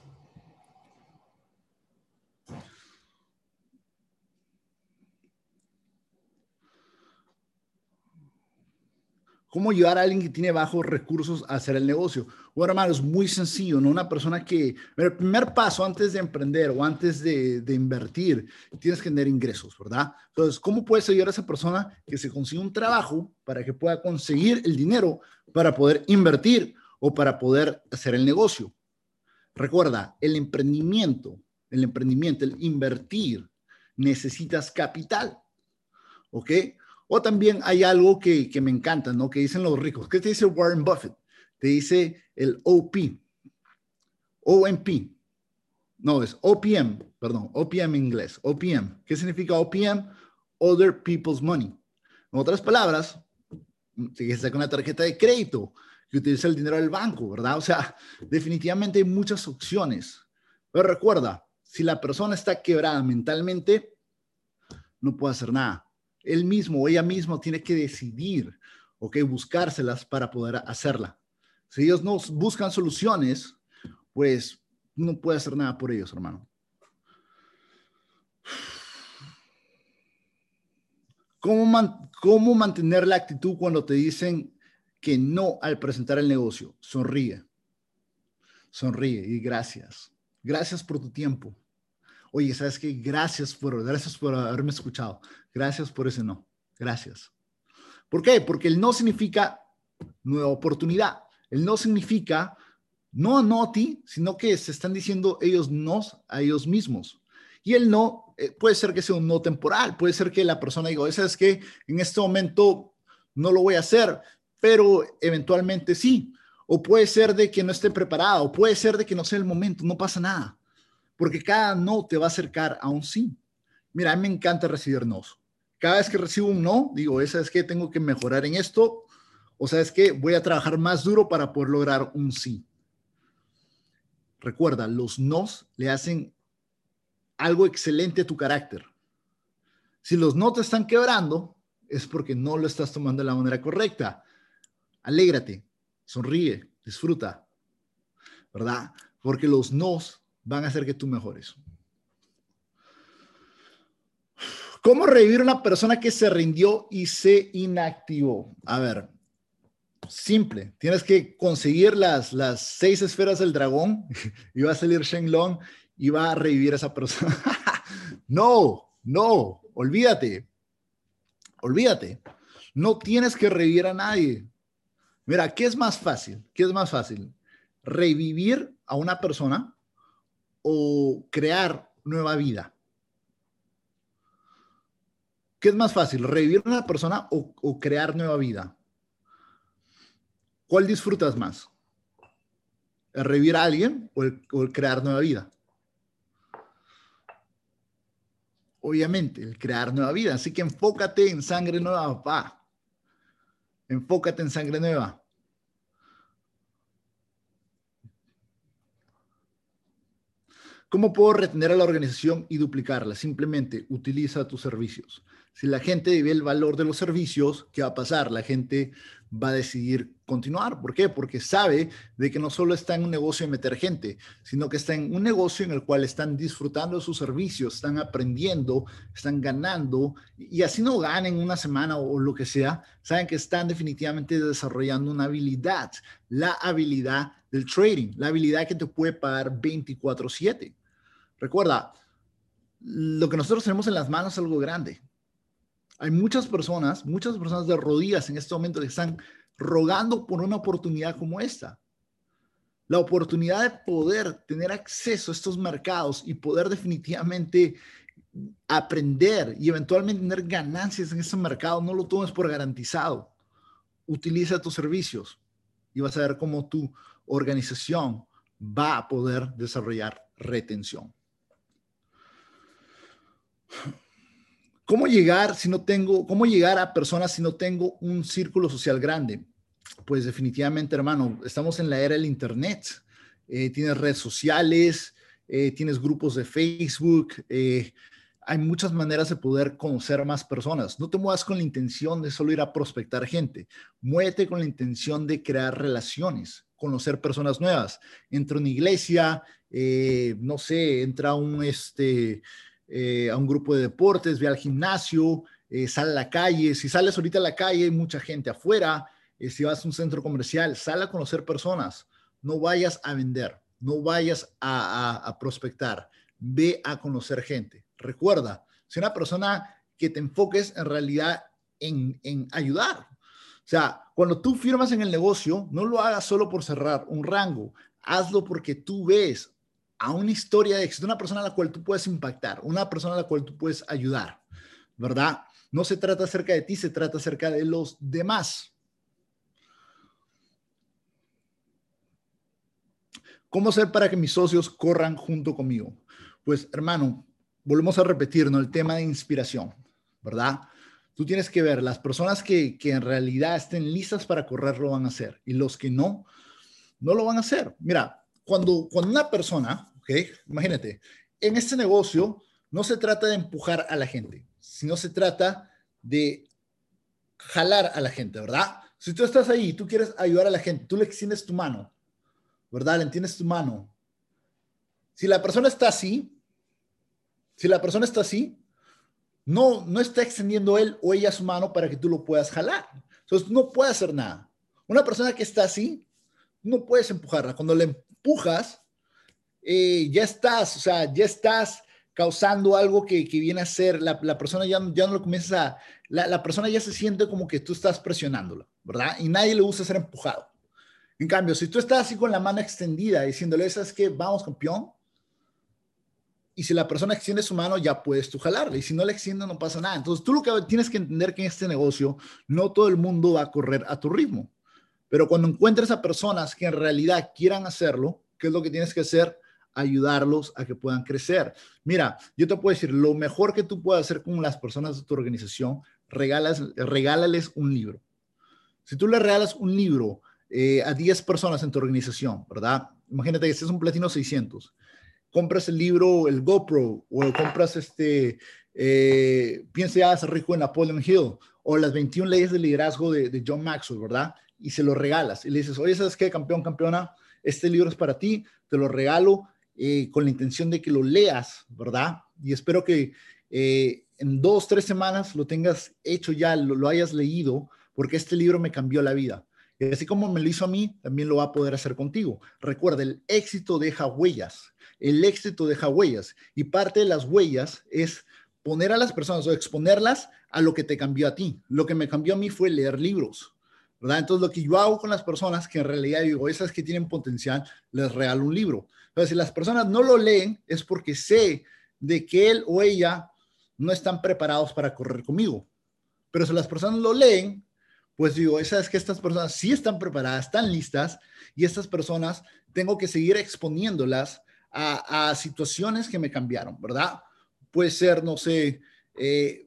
¿Cómo ayudar a alguien que tiene bajos recursos a hacer el negocio? Hermano, es muy sencillo, ¿no? Una persona que, el primer paso antes de emprender o antes de, invertir, tienes que tener ingresos, ¿verdad? Entonces, ¿cómo puedes ayudar a esa persona que se consiga un trabajo para que pueda conseguir el dinero para poder invertir o para poder hacer el negocio? Recuerda, el emprendimiento, el emprendimiento, el invertir, necesitas capital, ¿ok? O también hay algo que, me encanta, ¿no? Que dicen los ricos. ¿Qué te dice Warren Buffett? Te dice el OP, OMP. No, es OPM, perdón, OPM en inglés. OPM. ¿Qué significa OPM? Other People's Money. En otras palabras, si saca una tarjeta de crédito que utiliza el dinero del banco, ¿verdad? O sea, definitivamente hay muchas opciones. Pero recuerda, si la persona está quebrada mentalmente, no puede hacer nada él mismo o ella misma tiene que decidir, ok, buscárselas para poder hacerla. Si ellos no buscan soluciones, pues no puede hacer nada por ellos, hermano. ¿Cómo, ¿Cómo mantener la actitud cuando te dicen que no al presentar el negocio? Sonríe. sonríe y gracias. Gracias por tu tiempo. Oye, ¿sabes qué? Gracias por, gracias por haberme escuchado. Gracias por ese no. Gracias. ¿Por qué? Porque el no significa nueva oportunidad. El no significa no a ti, sino que se están diciendo ellos no a ellos mismos. Y el no eh, puede ser que sea un no temporal, puede ser que la persona diga, ¿sabes que En este momento no lo voy a hacer, pero eventualmente sí. O puede ser de que no esté preparado, puede ser de que no sea el momento, no pasa nada. Porque cada no te va a acercar a un sí. Mira, a mí me encanta recibir no. Cada vez que recibo un no, digo, ¿sabes que Tengo que mejorar en esto. O sabes que voy a trabajar más duro para poder lograr un sí. Recuerda, los nos le hacen algo excelente a tu carácter. Si los no te están quebrando, es porque no lo estás tomando de la manera correcta. Alégrate, sonríe, disfruta, ¿verdad? Porque los nos van a hacer que tú mejores. ¿Cómo revivir una persona que se rindió y se inactivó? A ver, Simple, tienes que conseguir las, las seis esferas del dragón <laughs> y va a salir Shenlong y va a revivir a esa persona. <laughs> no, no, olvídate, olvídate. No tienes que revivir a nadie. Mira, ¿qué es más fácil? ¿Qué es más fácil? ¿Revivir a una persona o crear nueva vida? ¿Qué es más fácil? ¿Revivir a una persona o, o crear nueva vida? ¿Cuál disfrutas más? ¿El revivir a alguien o el, crear nueva vida? Obviamente, el crear nueva vida. Así que enfócate en sangre nueva, papá. Enfócate en sangre nueva. ¿Cómo puedo retener a la organización y duplicarla? Simplemente utiliza tus servicios. Si la gente ve el valor de los servicios, ¿qué va a pasar? La gente va a decidir continuar. ¿Por qué? Porque sabe de que no solo está en un negocio de meter gente, sino que está en un negocio en el cual están disfrutando de sus servicios, están aprendiendo, están ganando y así no ganen una semana o lo que sea, saben que están definitivamente desarrollando una habilidad, la habilidad del trading, la habilidad que te puede pagar 24/7. Recuerda, lo que nosotros tenemos en las manos es algo grande hay muchas personas, muchas personas de rodillas en este momento que están rogando por una oportunidad como esta. La oportunidad de poder tener acceso a estos mercados y poder definitivamente aprender y eventualmente tener ganancias en este mercado, no lo tomes por garantizado. Utiliza tus servicios y vas a ver cómo tu organización va a poder desarrollar retención. ¿Cómo llegar si no tengo, cómo llegar a personas si no tengo un círculo social grande? Pues definitivamente, hermano, estamos en la era del Internet. Eh, tienes redes sociales, eh, tienes grupos de Facebook, eh, hay muchas maneras de poder conocer más personas. No te muevas con la intención de solo ir a prospectar gente. Muévete con la intención de crear relaciones, conocer personas nuevas. Entra a una iglesia, no sé, entra a un, este, eh, a un grupo de deportes, ve al gimnasio, eh, sale a la calle. Si sales ahorita a la calle, hay mucha gente afuera. Eh, si vas a un centro comercial, sal a conocer personas. No vayas a vender, no vayas a, prospectar. Ve a conocer gente. Recuerda, si una persona que te enfoques en realidad en, en ayudar. O sea, cuando tú firmas en el negocio, no lo hagas solo por cerrar un rango. Hazlo porque tú ves a una historia de éxito, una persona a la cual tú puedes impactar, una persona a la cual tú puedes ayudar, ¿verdad? No se trata acerca de ti, se trata acerca de los demás. ¿Cómo hacer para que mis socios corran junto conmigo? Pues, hermano, volvemos a repetir, ¿no? El tema de inspiración, ¿verdad? Tú tienes que ver, las personas que, que en realidad estén listas para correr lo van a hacer y los que no, no lo van a hacer. Mira, cuando, cuando una persona, ¿ok? Imagínate, en este negocio no se trata de empujar a la gente, sino se trata de jalar a la gente, ¿verdad? Si tú estás ahí y tú quieres ayudar a la gente, tú le extiendes tu mano, ¿verdad? Le entiendes tu mano. Si la persona está así, si la persona está así, no, no está extendiendo él o ella su mano para que tú lo puedas jalar. Entonces no puede hacer nada. Una persona que está así, no puedes empujarla. Cuando le empujas, eh, ya estás, o sea, ya estás causando algo que, viene a ser, la, persona ya, ya no lo comienza a, la, persona ya se siente como que tú estás presionándola, ¿verdad? Y nadie le gusta ser empujado. En cambio, si tú estás así con la mano extendida diciéndole, ¿sabes qué? Vamos, campeón. Y si la persona extiende su mano, ya puedes tú jalarle. Y si no le extiende, no pasa nada. Entonces, tú lo que tienes que entender que en este negocio no todo el mundo va a correr a tu ritmo. Pero cuando encuentres a personas que en realidad quieran hacerlo, ¿qué es lo que tienes que hacer? Ayudarlos a que puedan crecer. Mira, yo te puedo decir, lo mejor que tú puedes hacer con las personas de tu organización, regalas, regálales un libro. Si tú le regalas un libro eh, a 10 personas en tu organización, ¿verdad? Imagínate que este es un platino 600. Compras el libro, el GoPro, o compras este, eh, piensa ya ser rico en Napoleon Hill, o las 21 leyes de liderazgo de, de John Maxwell, ¿verdad? Y se lo regalas. Y le dices, oye, ¿sabes qué, campeón, campeona? Este libro es para ti, te lo regalo eh, con la intención de que lo leas, ¿verdad? Y espero que eh, en dos, tres semanas lo tengas hecho ya, lo, hayas leído, porque este libro me cambió la vida. Y así como me lo hizo a mí, también lo va a poder hacer contigo. Recuerda, el éxito deja huellas. El éxito deja huellas. Y parte de las huellas es poner a las personas o exponerlas a lo que te cambió a ti. Lo que me cambió a mí fue leer libros. ¿Verdad? Entonces, lo que yo hago con las personas que en realidad digo, esas que tienen potencial, les regalo un libro. Pero si las personas no lo leen, es porque sé de que él o ella no están preparados para correr conmigo. Pero si las personas lo leen, pues digo, esa es que estas personas sí están preparadas, están listas, y estas personas tengo que seguir exponiéndolas a, situaciones que me cambiaron, ¿verdad? Puede ser, no sé, eh,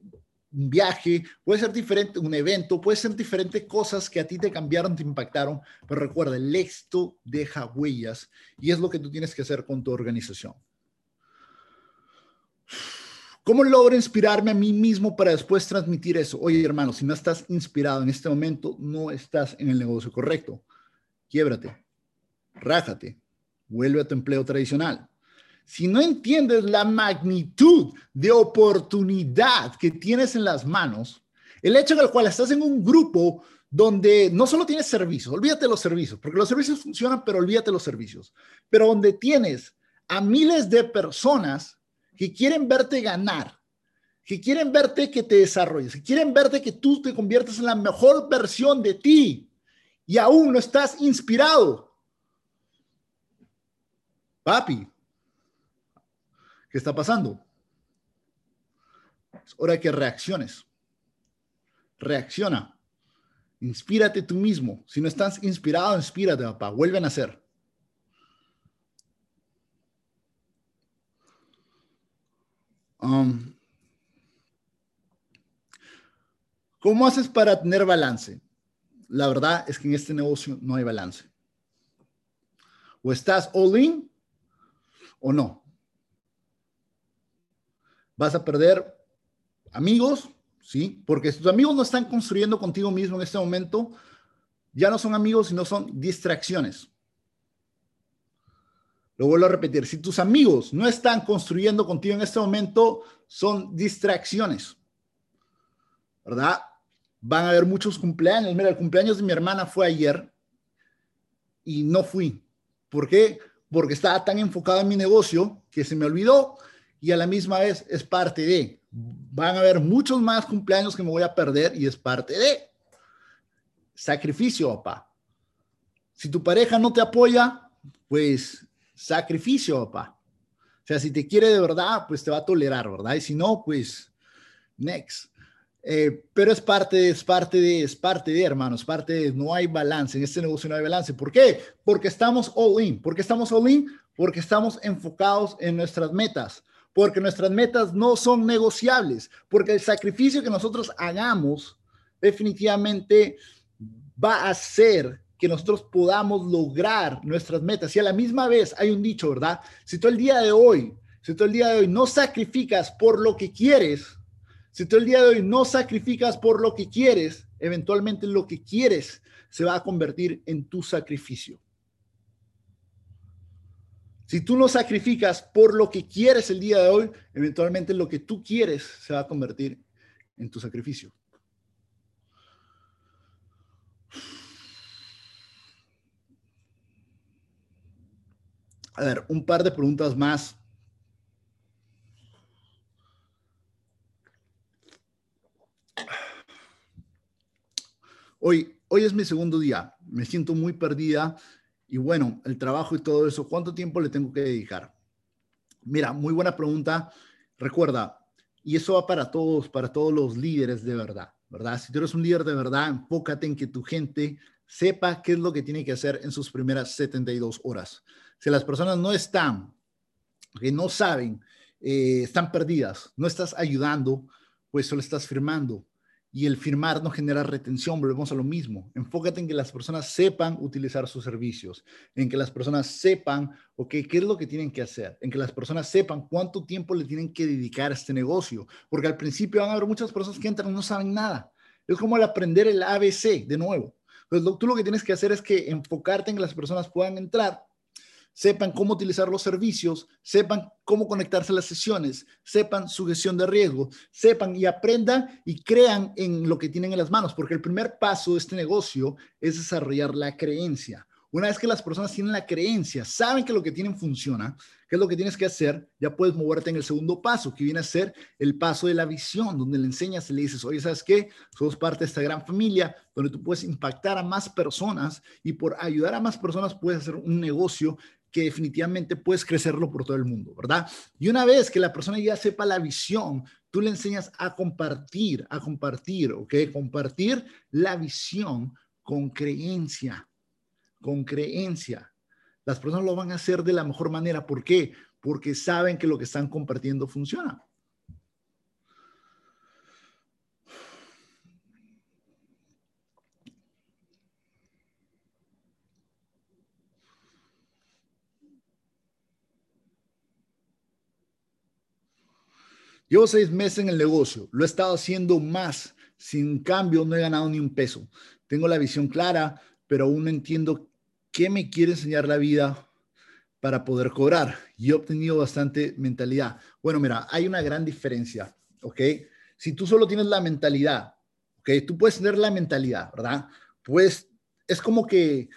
un viaje, puede ser diferente, un evento, puede ser diferentes cosas que a ti te cambiaron, te impactaron, pero recuerda, el éxito deja huellas y es lo que tú tienes que hacer con tu organización. ¿Cómo logro inspirarme a mí mismo para después transmitir eso? Oye, hermano, si no estás inspirado en este momento, no estás en el negocio correcto. Quiebrate, rájate, vuelve a tu empleo tradicional si no entiendes la magnitud de oportunidad que tienes en las manos, el hecho de cual estás en un grupo donde no solo tienes servicios, olvídate los servicios, porque los servicios funcionan, pero olvídate los servicios, pero donde tienes a miles de personas que quieren verte ganar, que quieren verte que te desarrolles, que quieren verte que tú te conviertas en la mejor versión de ti y aún no estás inspirado. Papi, ¿Qué está pasando? Es hora que reacciones. Reacciona. Inspírate tú mismo. Si no estás inspirado, inspírate, papá. Vuelven a hacer. Um, ¿Cómo haces para tener balance? La verdad es que en este negocio no hay balance. O estás all in o no vas a perder amigos, ¿sí? Porque si tus amigos no están construyendo contigo mismo en este momento, ya no son amigos, sino son distracciones. Lo vuelvo a repetir, si tus amigos no están construyendo contigo en este momento, son distracciones. ¿Verdad? Van a haber muchos cumpleaños. Mira, el cumpleaños de mi hermana fue ayer y no fui. ¿Por qué? Porque estaba tan enfocado en mi negocio que se me olvidó y a la misma vez es parte de. Van a haber muchos más cumpleaños que me voy a perder y es parte de. Sacrificio, papá. Si tu pareja no te apoya, pues sacrificio, papá. O sea, si te quiere de verdad, pues te va a tolerar, ¿verdad? Y si no, pues next. Eh, pero es parte, es parte de, es parte de, hermanos, parte de, no hay balance, en este negocio no hay balance. ¿Por qué? Porque estamos all in. ¿Por qué estamos all in? Porque estamos enfocados en nuestras metas porque nuestras metas no son negociables, porque el sacrificio que nosotros hagamos definitivamente va a hacer que nosotros podamos lograr nuestras metas. Y a la misma vez hay un dicho, ¿verdad? Si tú el día de hoy, si tú el día de hoy no sacrificas por lo que quieres, si tú el día de hoy no sacrificas por lo que quieres, eventualmente lo que quieres se va a convertir en tu sacrificio. Si tú no sacrificas por lo que quieres el día de hoy, eventualmente lo que tú quieres se va a convertir en tu sacrificio. A ver, un par de preguntas más. Hoy, hoy es mi segundo día. Me siento muy perdida y bueno, el trabajo y todo eso, ¿cuánto tiempo le tengo que dedicar? Mira, muy buena pregunta. Recuerda, y eso va para todos, para todos los líderes de verdad, ¿verdad? Si tú eres un líder de verdad, enfócate en que tu gente sepa qué es lo que tiene que hacer en sus primeras 72 horas. Si las personas no están, que no saben, eh, están perdidas, no estás ayudando, pues solo estás firmando y el firmar no genera retención, volvemos a lo mismo. Enfócate en que las personas sepan utilizar sus servicios, en que las personas sepan, ok, qué es lo que tienen que hacer, en que las personas sepan cuánto tiempo le tienen que dedicar a este negocio, porque al principio van a haber muchas personas que entran y no saben nada. Es como el aprender el ABC de nuevo. Entonces, tú lo que tienes que hacer es que enfocarte en que las personas puedan entrar sepan cómo utilizar los servicios, sepan cómo conectarse a las sesiones, sepan su gestión de riesgo, sepan y aprendan y crean en lo que tienen en las manos, porque el primer paso de este negocio es desarrollar la creencia. Una vez que las personas tienen la creencia, saben que lo que tienen funciona, qué es lo que tienes que hacer, ya puedes moverte en el segundo paso, que viene a ser el paso de la visión, donde le enseñas y le dices, oye, ¿sabes qué? Somos parte de esta gran familia, donde tú puedes impactar a más personas y por ayudar a más personas puedes hacer un negocio que definitivamente puedes crecerlo por todo el mundo, ¿verdad? Y una vez que la persona ya sepa la visión, tú le enseñas a compartir, a compartir, ¿ok? Compartir la visión con creencia, con creencia. Las personas lo van a hacer de la mejor manera. ¿Por qué? Porque saben que lo que están compartiendo funciona. Llevo seis meses en el negocio, lo he estado haciendo más, sin cambio no he ganado ni un peso. Tengo la visión clara, pero aún no entiendo qué me quiere enseñar la vida para poder cobrar. Y he obtenido bastante mentalidad. Bueno, mira, hay una gran diferencia, ¿ok? Si tú solo tienes la mentalidad, ¿ok? Tú puedes tener la mentalidad, ¿verdad? Pues es como que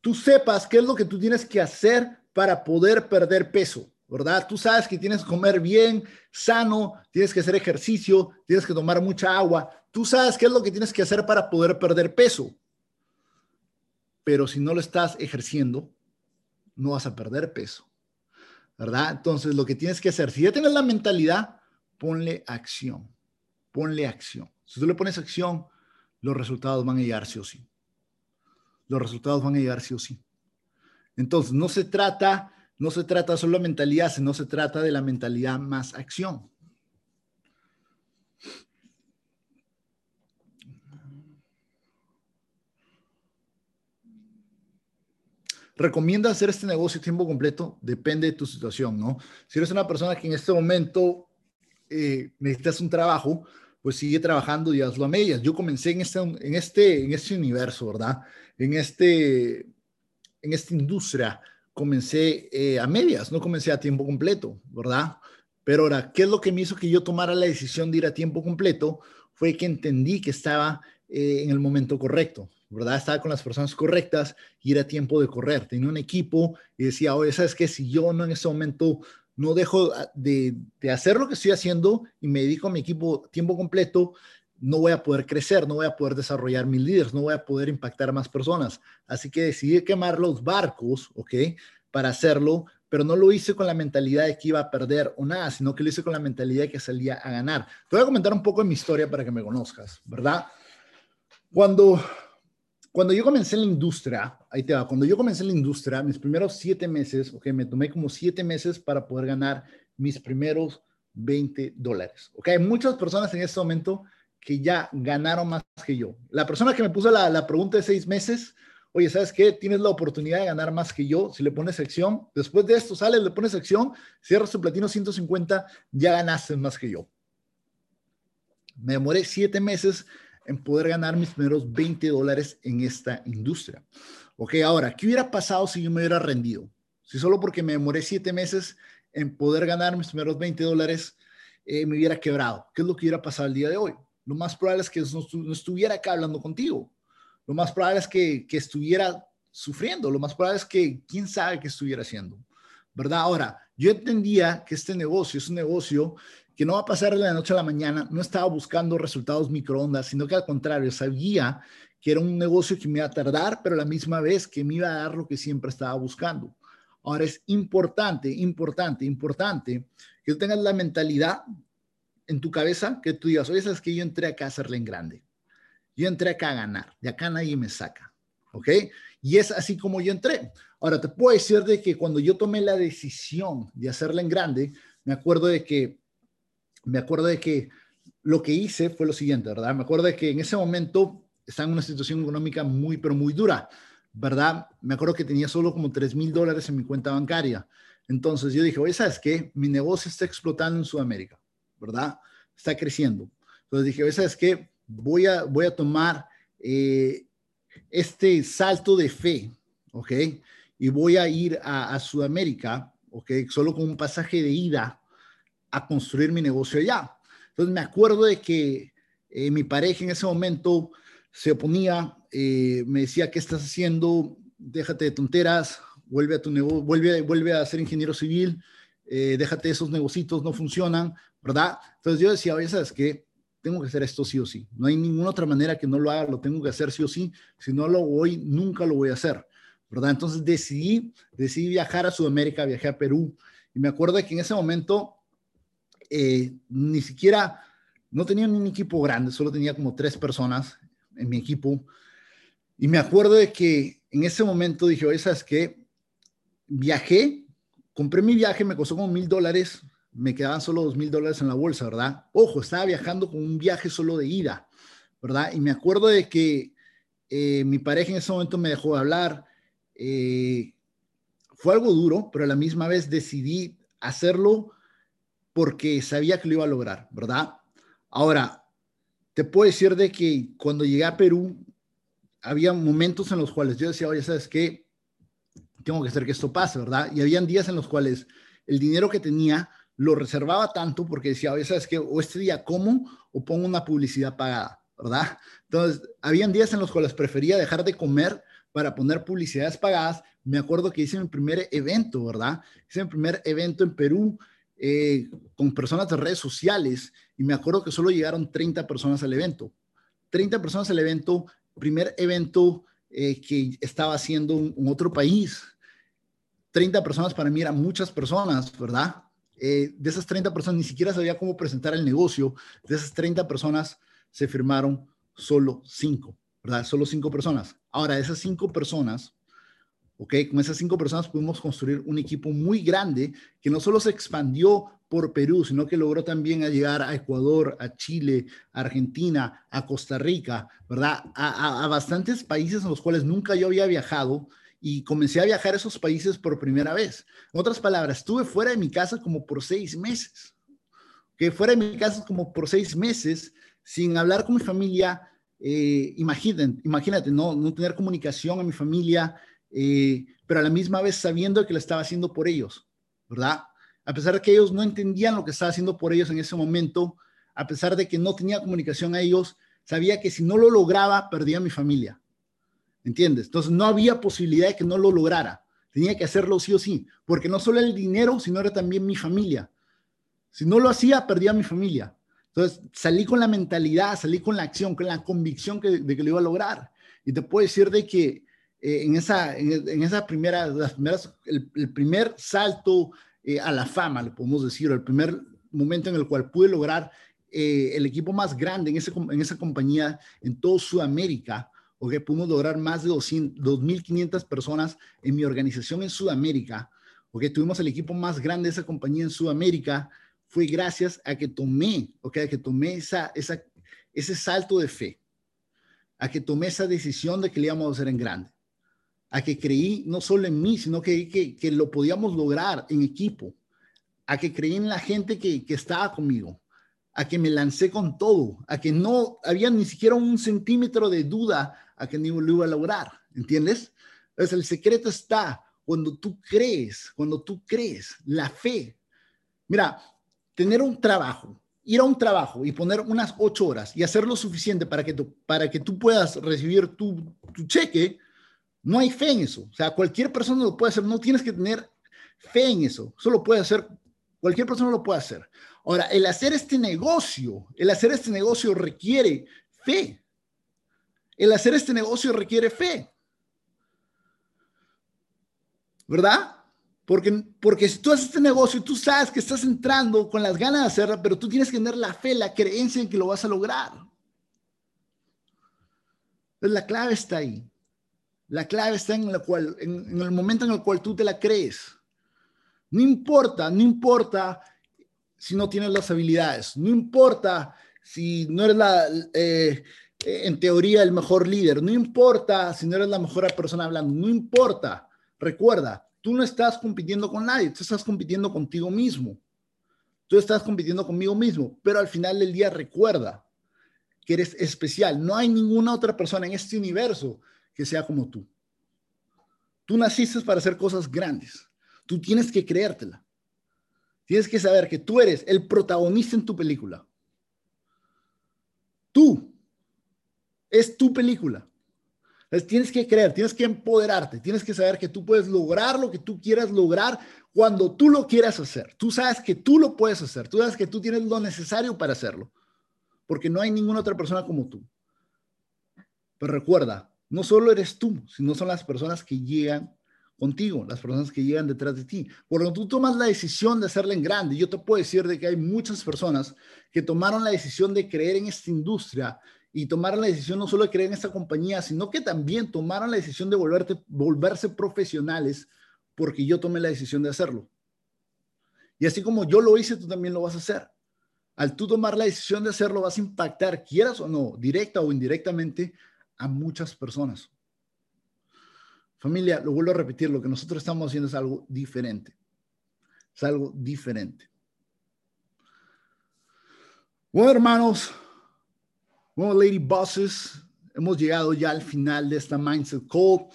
tú sepas qué es lo que tú tienes que hacer para poder perder peso. ¿Verdad? Tú sabes que tienes que comer bien, sano, tienes que hacer ejercicio, tienes que tomar mucha agua. Tú sabes qué es lo que tienes que hacer para poder perder peso. Pero si no lo estás ejerciendo, no vas a perder peso. ¿Verdad? Entonces, lo que tienes que hacer, si ya tienes la mentalidad, ponle acción. Ponle acción. Si tú le pones acción, los resultados van a llegar sí o sí. Los resultados van a llegar sí o sí. Entonces, no se trata no se trata solo de mentalidad, sino se trata de la mentalidad más acción. ¿Recomienda hacer este negocio tiempo completo? Depende de tu situación, ¿no? Si eres una persona que en este momento eh, necesitas un trabajo, pues sigue trabajando y hazlo a medias. Yo comencé en este, en este, en este universo, ¿verdad? En, este, en esta industria comencé eh, a medias, no comencé a tiempo completo, ¿verdad? Pero ahora, ¿qué es lo que me hizo que yo tomara la decisión de ir a tiempo completo? Fue que entendí que estaba eh, en el momento correcto, ¿verdad? Estaba con las personas correctas y era tiempo de correr. Tenía un equipo y decía, oye, ¿sabes qué? Si yo no en ese momento no dejo de, de hacer lo que estoy haciendo y me dedico a mi equipo tiempo completo, no voy a poder crecer, no voy a poder desarrollar mis líderes, no voy a poder impactar a más personas. Así que decidí quemar los barcos, ¿ok? Para hacerlo, pero no lo hice con la mentalidad de que iba a perder o nada, sino que lo hice con la mentalidad de que salía a ganar. Te voy a comentar un poco de mi historia para que me conozcas, ¿verdad? Cuando, cuando yo comencé en la industria, ahí te va, cuando yo comencé en la industria, mis primeros siete meses, ok, me tomé como siete meses para poder ganar mis primeros 20 dólares, ok. Muchas personas en este momento que ya ganaron más que yo. La persona que me puso la, pregunta de seis meses, oye, ¿sabes qué? Tienes la oportunidad de ganar más que yo si le pones sección. Después de esto sales, le pones sección, cierras tu platino 150, ya ganaste más que yo. Me demoré siete meses en poder ganar mis primeros 20 dólares en esta industria. Ok, ahora, ¿qué hubiera pasado si yo me hubiera rendido? Si solo porque me demoré siete meses en poder ganar mis primeros 20 dólares, eh, me hubiera quebrado. ¿Qué es lo que hubiera pasado el día de hoy? Lo más probable es que no, estuviera acá hablando contigo. Lo más probable es que, estuviera sufriendo. Lo más probable es que quién sabe qué estuviera haciendo. ¿verdad? Ahora, yo entendía que este negocio es un negocio que no va a pasar de la noche a la mañana, no estaba buscando resultados microondas, sino que al contrario, sabía que era un negocio que me iba a tardar, pero a la misma vez que me iba a dar lo que siempre estaba buscando. Ahora es importante, importante, importante que tú tengas la mentalidad en tu cabeza que tú digas, oye, sabes que yo entré acá a hacerle en grande. Yo entré acá a ganar, de acá nadie me saca. ¿Ok? Y es así como yo entré. Ahora, te puedo decir de que cuando yo tomé la decisión de hacerla en grande, me acuerdo de que, me acuerdo de que lo que hice fue lo siguiente, ¿verdad? Me acuerdo de que en ese momento estaba en una situación económica muy, pero muy dura, ¿verdad? Me acuerdo que tenía solo como 3 mil dólares en mi cuenta bancaria. Entonces yo dije, oye, ¿sabes qué? Mi negocio está explotando en Sudamérica, ¿verdad? Está creciendo. Entonces dije, ¿sabes qué? Voy a, voy a tomar eh, este salto de fe, ¿ok? Y voy a ir a, Sudamérica, ¿ok? Solo con un pasaje de ida a construir mi negocio allá. Entonces me acuerdo de que eh, mi pareja en ese momento se oponía, eh, me decía, ¿qué estás haciendo? Déjate de tonteras, vuelve a tu negocio, vuelve, vuelve a ser ingeniero civil, eh, déjate esos negocios, no funcionan, ¿verdad? Entonces yo decía, oye, ¿sabes qué? tengo que hacer esto sí o sí. No hay ninguna otra manera que no lo haga, lo tengo que hacer sí o sí. Si no lo voy, nunca lo voy a hacer, ¿verdad? Entonces decidí, decidí viajar a Sudamérica, viajé a Perú y me acuerdo que en ese momento eh, ni siquiera, no tenía ni un equipo grande, solo tenía como tres personas en mi equipo. Y me acuerdo de que en ese momento dije, oye, ¿sabes qué? Viajé, compré mi viaje, me costó como mil dólares, me quedaban solo dos mil dólares en la bolsa, ¿verdad? Ojo, estaba viajando con un viaje solo de ida, ¿verdad? Y me acuerdo de que eh, mi pareja en ese momento me dejó de hablar. Eh, fue algo duro, pero a la misma vez decidí hacerlo porque sabía que lo iba a lograr, ¿verdad? Ahora, te puedo decir de que cuando llegué a Perú, había momentos en los cuales yo decía, oye, ¿sabes qué? Tengo que hacer que esto pase, ¿verdad? Y habían días en los cuales el dinero que tenía lo reservaba tanto porque decía, ¿sabes qué? O este día como o pongo una publicidad pagada, ¿verdad? Entonces, habían días en los cuales prefería dejar de comer para poner publicidades pagadas. Me acuerdo que hice mi primer evento, ¿verdad? Hice mi primer evento en Perú eh, con personas de redes sociales y me acuerdo que solo llegaron 30 personas al evento. 30 personas al evento, primer evento eh, que estaba haciendo en otro país. 30 personas para mí eran muchas personas, ¿verdad? Eh, de esas 30 personas ni siquiera sabía cómo presentar el negocio. De esas 30 personas se firmaron solo 5, ¿verdad? Solo 5 personas. Ahora, esas 5 personas, ¿ok? Con esas 5 personas pudimos construir un equipo muy grande que no solo se expandió por Perú, sino que logró también llegar a Ecuador, a Chile, a Argentina, a Costa Rica, ¿verdad? A bastantes países en los cuales nunca yo había viajado y comencé a viajar a esos países por primera vez. En otras palabras, estuve fuera de mi casa como por seis meses. Que fuera de mi casa como por seis meses sin hablar con mi familia. Eh, imagínate, imagínate no, no tener comunicación a mi familia, eh, pero a la misma vez sabiendo que lo estaba haciendo por ellos, ¿verdad? A pesar de que ellos no entendían lo que estaba haciendo por ellos en ese momento, a pesar de que no tenía comunicación a ellos, sabía que si no lo lograba, perdía a mi familia. ¿Entiendes? Entonces no había posibilidad de que no lo lograra. Tenía que hacerlo sí o sí, porque no solo el dinero, sino era también mi familia. Si no lo hacía, perdía a mi familia. Entonces salí con la mentalidad, salí con la acción, con la convicción de que lo iba a lograr. Y te puedo decir de que eh, en, esa, en, esa primera, las primeras, el, primer salto eh, a la fama, le podemos decir, el primer momento en el cual pude lograr eh, el equipo más grande en, ese, en esa compañía en toda Sudamérica, que pudimos lograr más de 2.500 personas en mi organización en Sudamérica, que tuvimos el equipo más grande de esa compañía en Sudamérica, fue gracias a que tomé, ¿ok? A que tomé esa, esa, ese salto de fe, a que tomé esa decisión de que le íbamos a hacer en grande, a que creí no solo en mí, sino que, que, que lo podíamos lograr en equipo, a que creí en la gente que, que estaba conmigo, a que me lancé con todo, a que no había ni siquiera un centímetro de duda a que ni lo iba a lograr, ¿entiendes? Entonces el secreto está cuando tú crees, cuando tú crees, la fe. Mira, tener un trabajo, ir a un trabajo y poner unas ocho horas y hacer lo suficiente para que, tú, para que tú puedas recibir tu, tu cheque, no hay fe en eso. O sea, cualquier persona lo puede hacer, no tienes que tener fe en eso. Eso lo puede hacer, cualquier persona lo puede hacer. Ahora, el hacer este negocio, el hacer este negocio requiere fe. El hacer este negocio requiere fe. ¿Verdad? Porque, porque si tú haces este negocio, tú sabes que estás entrando con las ganas de hacerlo, pero tú tienes que tener la fe, la creencia en que lo vas a lograr. Entonces, la clave está ahí. La clave está en, la cual, en, el momento en el cual tú te la crees. No importa, no importa si no tienes las habilidades, no importa si no eres la, eh, en teoría el mejor líder, no importa si no eres la mejor persona hablando, no importa. Recuerda, tú no estás compitiendo con nadie, tú estás compitiendo contigo mismo. Tú estás compitiendo conmigo mismo, pero al final del día recuerda que eres especial. No hay ninguna otra persona en este universo que sea como tú. Tú naciste para hacer cosas grandes. Tú tienes que creértela. Tienes que saber que tú eres el protagonista en tu película. Tú. Es tu película. Entonces, tienes que creer, tienes que empoderarte, tienes que saber que tú puedes lograr lo que tú quieras lograr cuando tú lo quieras hacer. Tú sabes que tú lo puedes hacer, tú sabes que tú tienes lo necesario para hacerlo, porque no hay ninguna otra persona como tú. Pero recuerda, no solo eres tú, sino son las personas que llegan contigo, las personas que llegan detrás de ti. Cuando tú tomas la decisión de hacerla en grande, yo te puedo decir de que hay muchas personas que tomaron la decisión de creer en esta industria y tomaron la decisión no solo de creer en esta compañía, sino que también tomaron la decisión de volverte, volverse profesionales porque yo tomé la decisión de hacerlo. Y así como yo lo hice, tú también lo vas a hacer. Al tú tomar la decisión de hacerlo, vas a impactar, quieras o no, directa o indirectamente, a muchas personas. Familia, lo vuelvo a repetir, lo que nosotros estamos haciendo es algo diferente. Es algo diferente. Bueno, hermanos, bueno, Lady Bosses, hemos llegado ya al final de esta Mindset Call.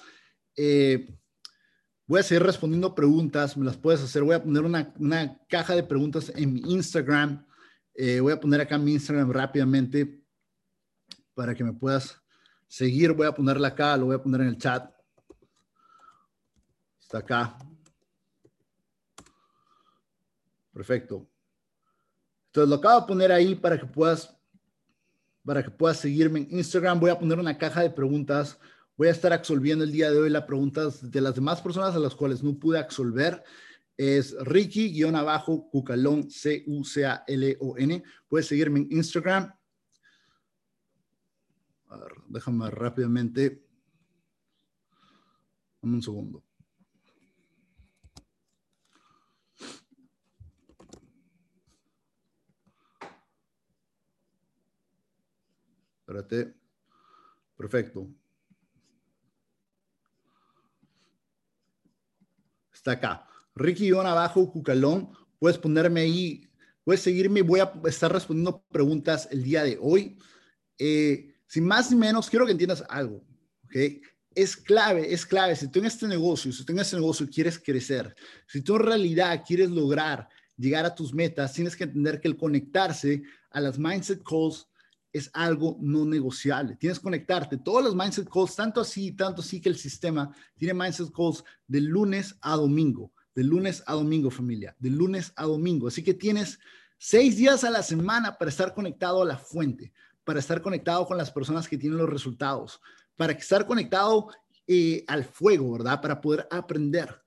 Eh, voy a seguir respondiendo preguntas, me las puedes hacer. Voy a poner una, caja de preguntas en mi Instagram. Eh, voy a poner acá mi Instagram rápidamente para que me puedas seguir, voy a ponerla acá, lo voy a poner en el chat. Acá. Perfecto. Entonces lo acabo de poner ahí para que puedas para que puedas seguirme en Instagram. Voy a poner una caja de preguntas. Voy a estar absolviendo el día de hoy las preguntas de las demás personas a las cuales no pude absolver. Es Ricky-abajo Cucalón, C-U-C-A-L-O-N. Puedes seguirme en Instagram déjame rápidamente. Dame un segundo. Espérate. Perfecto. Está acá. Ricky Ion abajo, Cucalón. Puedes ponerme ahí, puedes seguirme. Voy a estar respondiendo preguntas el día de hoy. Eh, sin más ni menos, quiero que entiendas algo, ¿ok? Es clave, es clave. Si tú en este negocio, si tú en este negocio quieres crecer, si tú en realidad quieres lograr llegar a tus metas, tienes que entender que el conectarse a las mindset calls es algo no negociable. Tienes que conectarte. Todos los mindset calls, tanto así, tanto así que el sistema tiene mindset calls de lunes a domingo, de lunes a domingo, familia, de lunes a domingo. Así que tienes seis días a la semana para estar conectado a la fuente, para estar conectado con las personas que tienen los resultados, para estar conectado eh, al fuego, ¿verdad? Para poder aprender.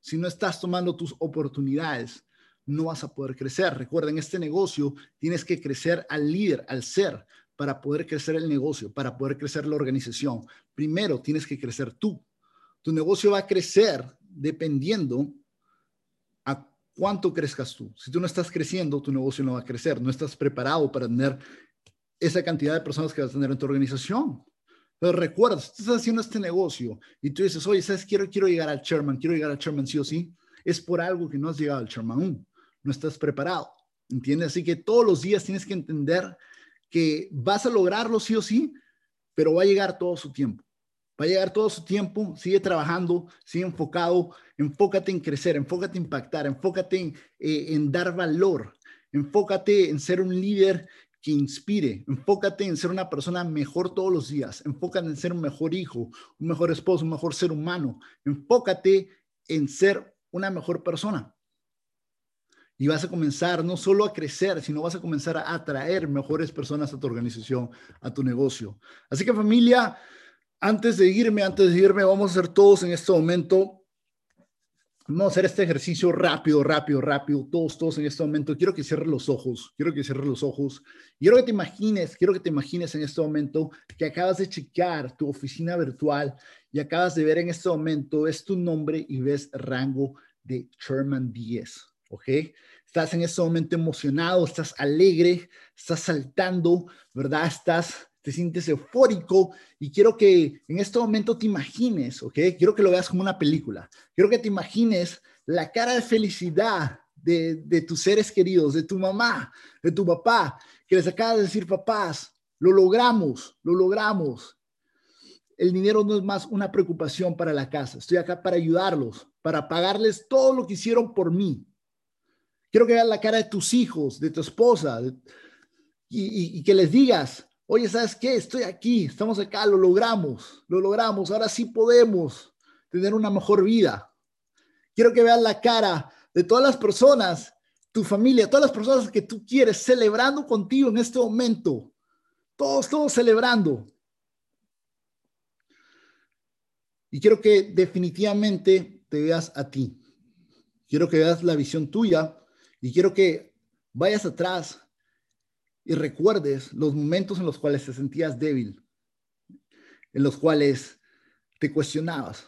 Si no estás tomando tus oportunidades, no vas a poder crecer. Recuerda, en este negocio tienes que crecer al líder, al ser, para poder crecer el negocio, para poder crecer la organización. Primero tienes que crecer tú. Tu negocio va a crecer dependiendo a cuánto crezcas tú. Si tú no estás creciendo, tu negocio no va a crecer. No estás preparado para tener esa cantidad de personas que vas a tener en tu organización. Pero recuerda, si tú estás haciendo este negocio y tú dices, oye, ¿sabes? Quiero, quiero llegar al chairman, quiero llegar al chairman sí o sí, es por algo que no has llegado al chairman aún. No estás preparado. ¿Entiendes? Así que todos los días tienes que entender que vas a lograrlo sí o sí, pero va a llegar todo su tiempo. Va a llegar todo su tiempo, sigue trabajando, sigue enfocado, enfócate en crecer, enfócate en impactar, enfócate en, eh, en dar valor, enfócate en ser un líder que inspire. Enfócate en ser una persona mejor todos los días. Enfócate en ser un mejor hijo, un mejor esposo, un mejor ser humano. Enfócate en ser una mejor persona. Y vas a comenzar no solo a crecer, sino vas a comenzar a atraer mejores personas a tu organización, a tu negocio. Así que familia, antes de irme, antes de irme, vamos a hacer todos en este momento Vamos a hacer este ejercicio rápido, rápido, rápido, todos, todos en este momento. Quiero que cierres los ojos, quiero que cierres los ojos. Quiero que te imagines, quiero que te imagines en este momento que acabas de chequear tu oficina virtual y acabas de ver en este momento, es tu nombre y ves rango de Sherman 10, ¿ok? Estás en este momento emocionado, estás alegre, estás saltando, ¿verdad? Estás te sientes eufórico y quiero que en este momento te imagines, ¿ok? Quiero que lo veas como una película. Quiero que te imagines la cara de felicidad de, de tus seres queridos, de tu mamá, de tu papá, que les acaba de decir, papás, lo logramos, lo logramos. El dinero no es más una preocupación para la casa. Estoy acá para ayudarlos, para pagarles todo lo que hicieron por mí. Quiero que veas la cara de tus hijos, de tu esposa, y, que les digas, Oye, ¿sabes qué? Estoy aquí, estamos acá, lo logramos, lo logramos, ahora sí podemos tener una mejor vida. Quiero que veas la cara de todas las personas, tu familia, todas las personas que tú quieres celebrando contigo en este momento. Todos, todos celebrando. Y quiero que definitivamente te veas a ti. Quiero que veas la visión tuya y quiero que vayas atrás y recuerdes los momentos en los cuales te sentías débil, en los cuales te cuestionabas,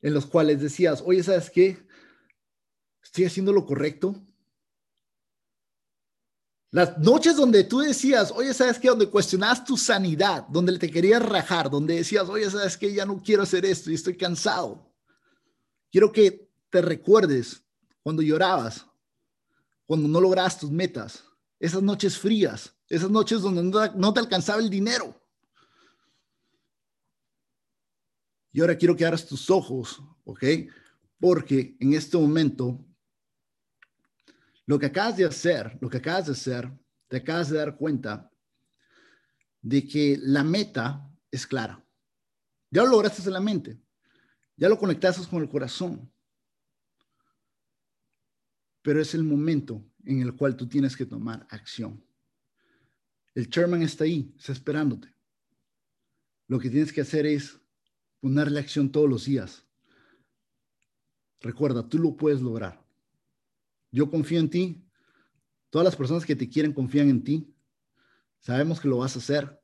en los cuales decías, oye, ¿sabes qué? ¿Estoy haciendo lo correcto? Las noches donde tú decías, oye, ¿sabes qué? Donde cuestionabas tu sanidad, donde te querías rajar, donde decías, oye, ¿sabes qué? Ya no quiero hacer esto y estoy cansado. Quiero que te recuerdes cuando llorabas, cuando no lograbas tus metas, esas noches frías, esas noches donde no, te alcanzaba el dinero. Y ahora quiero que abras tus ojos, ¿ok? Porque en este momento, lo que acabas de hacer, lo que acabas de hacer, te acabas de dar cuenta de que la meta es clara. Ya lo lograste en la mente, ya lo conectaste con el corazón. Pero es el momento en el cual tú tienes que tomar acción. El chairman está ahí, está esperándote. Lo que tienes que hacer es ponerle acción todos los días. Recuerda, tú lo puedes lograr. Yo confío en ti. Todas las personas que te quieren confían en ti. Sabemos que lo vas a hacer.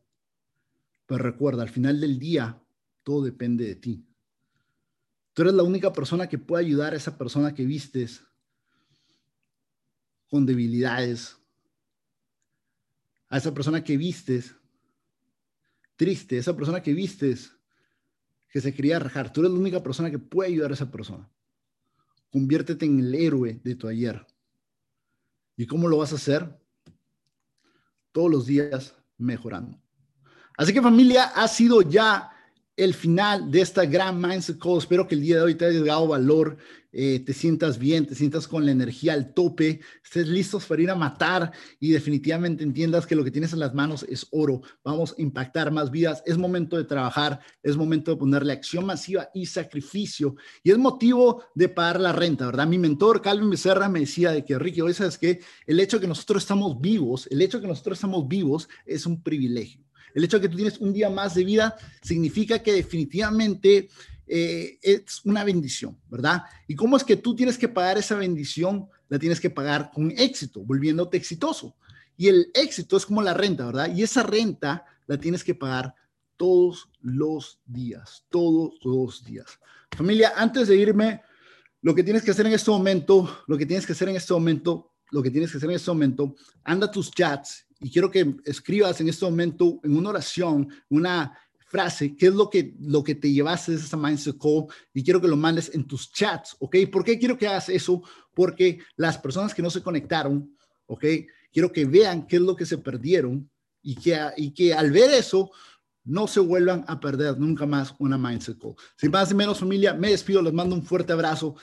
Pero recuerda, al final del día, todo depende de ti. Tú eres la única persona que puede ayudar a esa persona que vistes con debilidades, a esa persona que vistes triste, esa persona que vistes que se quería rajar. Tú eres la única persona que puede ayudar a esa persona. Conviértete en el héroe de tu ayer. ¿Y cómo lo vas a hacer? Todos los días mejorando. Así que familia, ha sido ya el final de esta gran Mindset Call. Espero que el día de hoy te haya dado valor, eh, te sientas bien, te sientas con la energía al tope, estés listos para ir a matar y definitivamente entiendas que lo que tienes en las manos es oro. Vamos a impactar más vidas. Es momento de trabajar, es momento de ponerle acción masiva y sacrificio. Y es motivo de pagar la renta, ¿verdad? Mi mentor, Calvin Becerra, me decía de que, Ricky, hoy sabes que el hecho de que nosotros estamos vivos, el hecho de que nosotros estamos vivos es un privilegio. El hecho de que tú tienes un día más de vida significa que definitivamente eh, es una bendición, ¿verdad? ¿Y cómo es que tú tienes que pagar esa bendición? La tienes que pagar con éxito, volviéndote exitoso. Y el éxito es como la renta, ¿verdad? Y esa renta la tienes que pagar todos los días, todos los días. Familia, antes de irme, lo que tienes que hacer en este momento, lo que tienes que hacer en este momento, lo que tienes que hacer en este momento, anda tus chats y quiero que escribas en este momento en una oración, una frase, qué es lo que, lo que te llevaste de esa mindset call y quiero que lo mandes en tus chats, ¿ok? ¿Por qué quiero que hagas eso? Porque las personas que no se conectaron, ¿ok? Quiero que vean qué es lo que se perdieron y que, y que al ver eso no se vuelvan a perder nunca más una mindset call. Sin más ni menos familia, me despido, les mando un fuerte abrazo.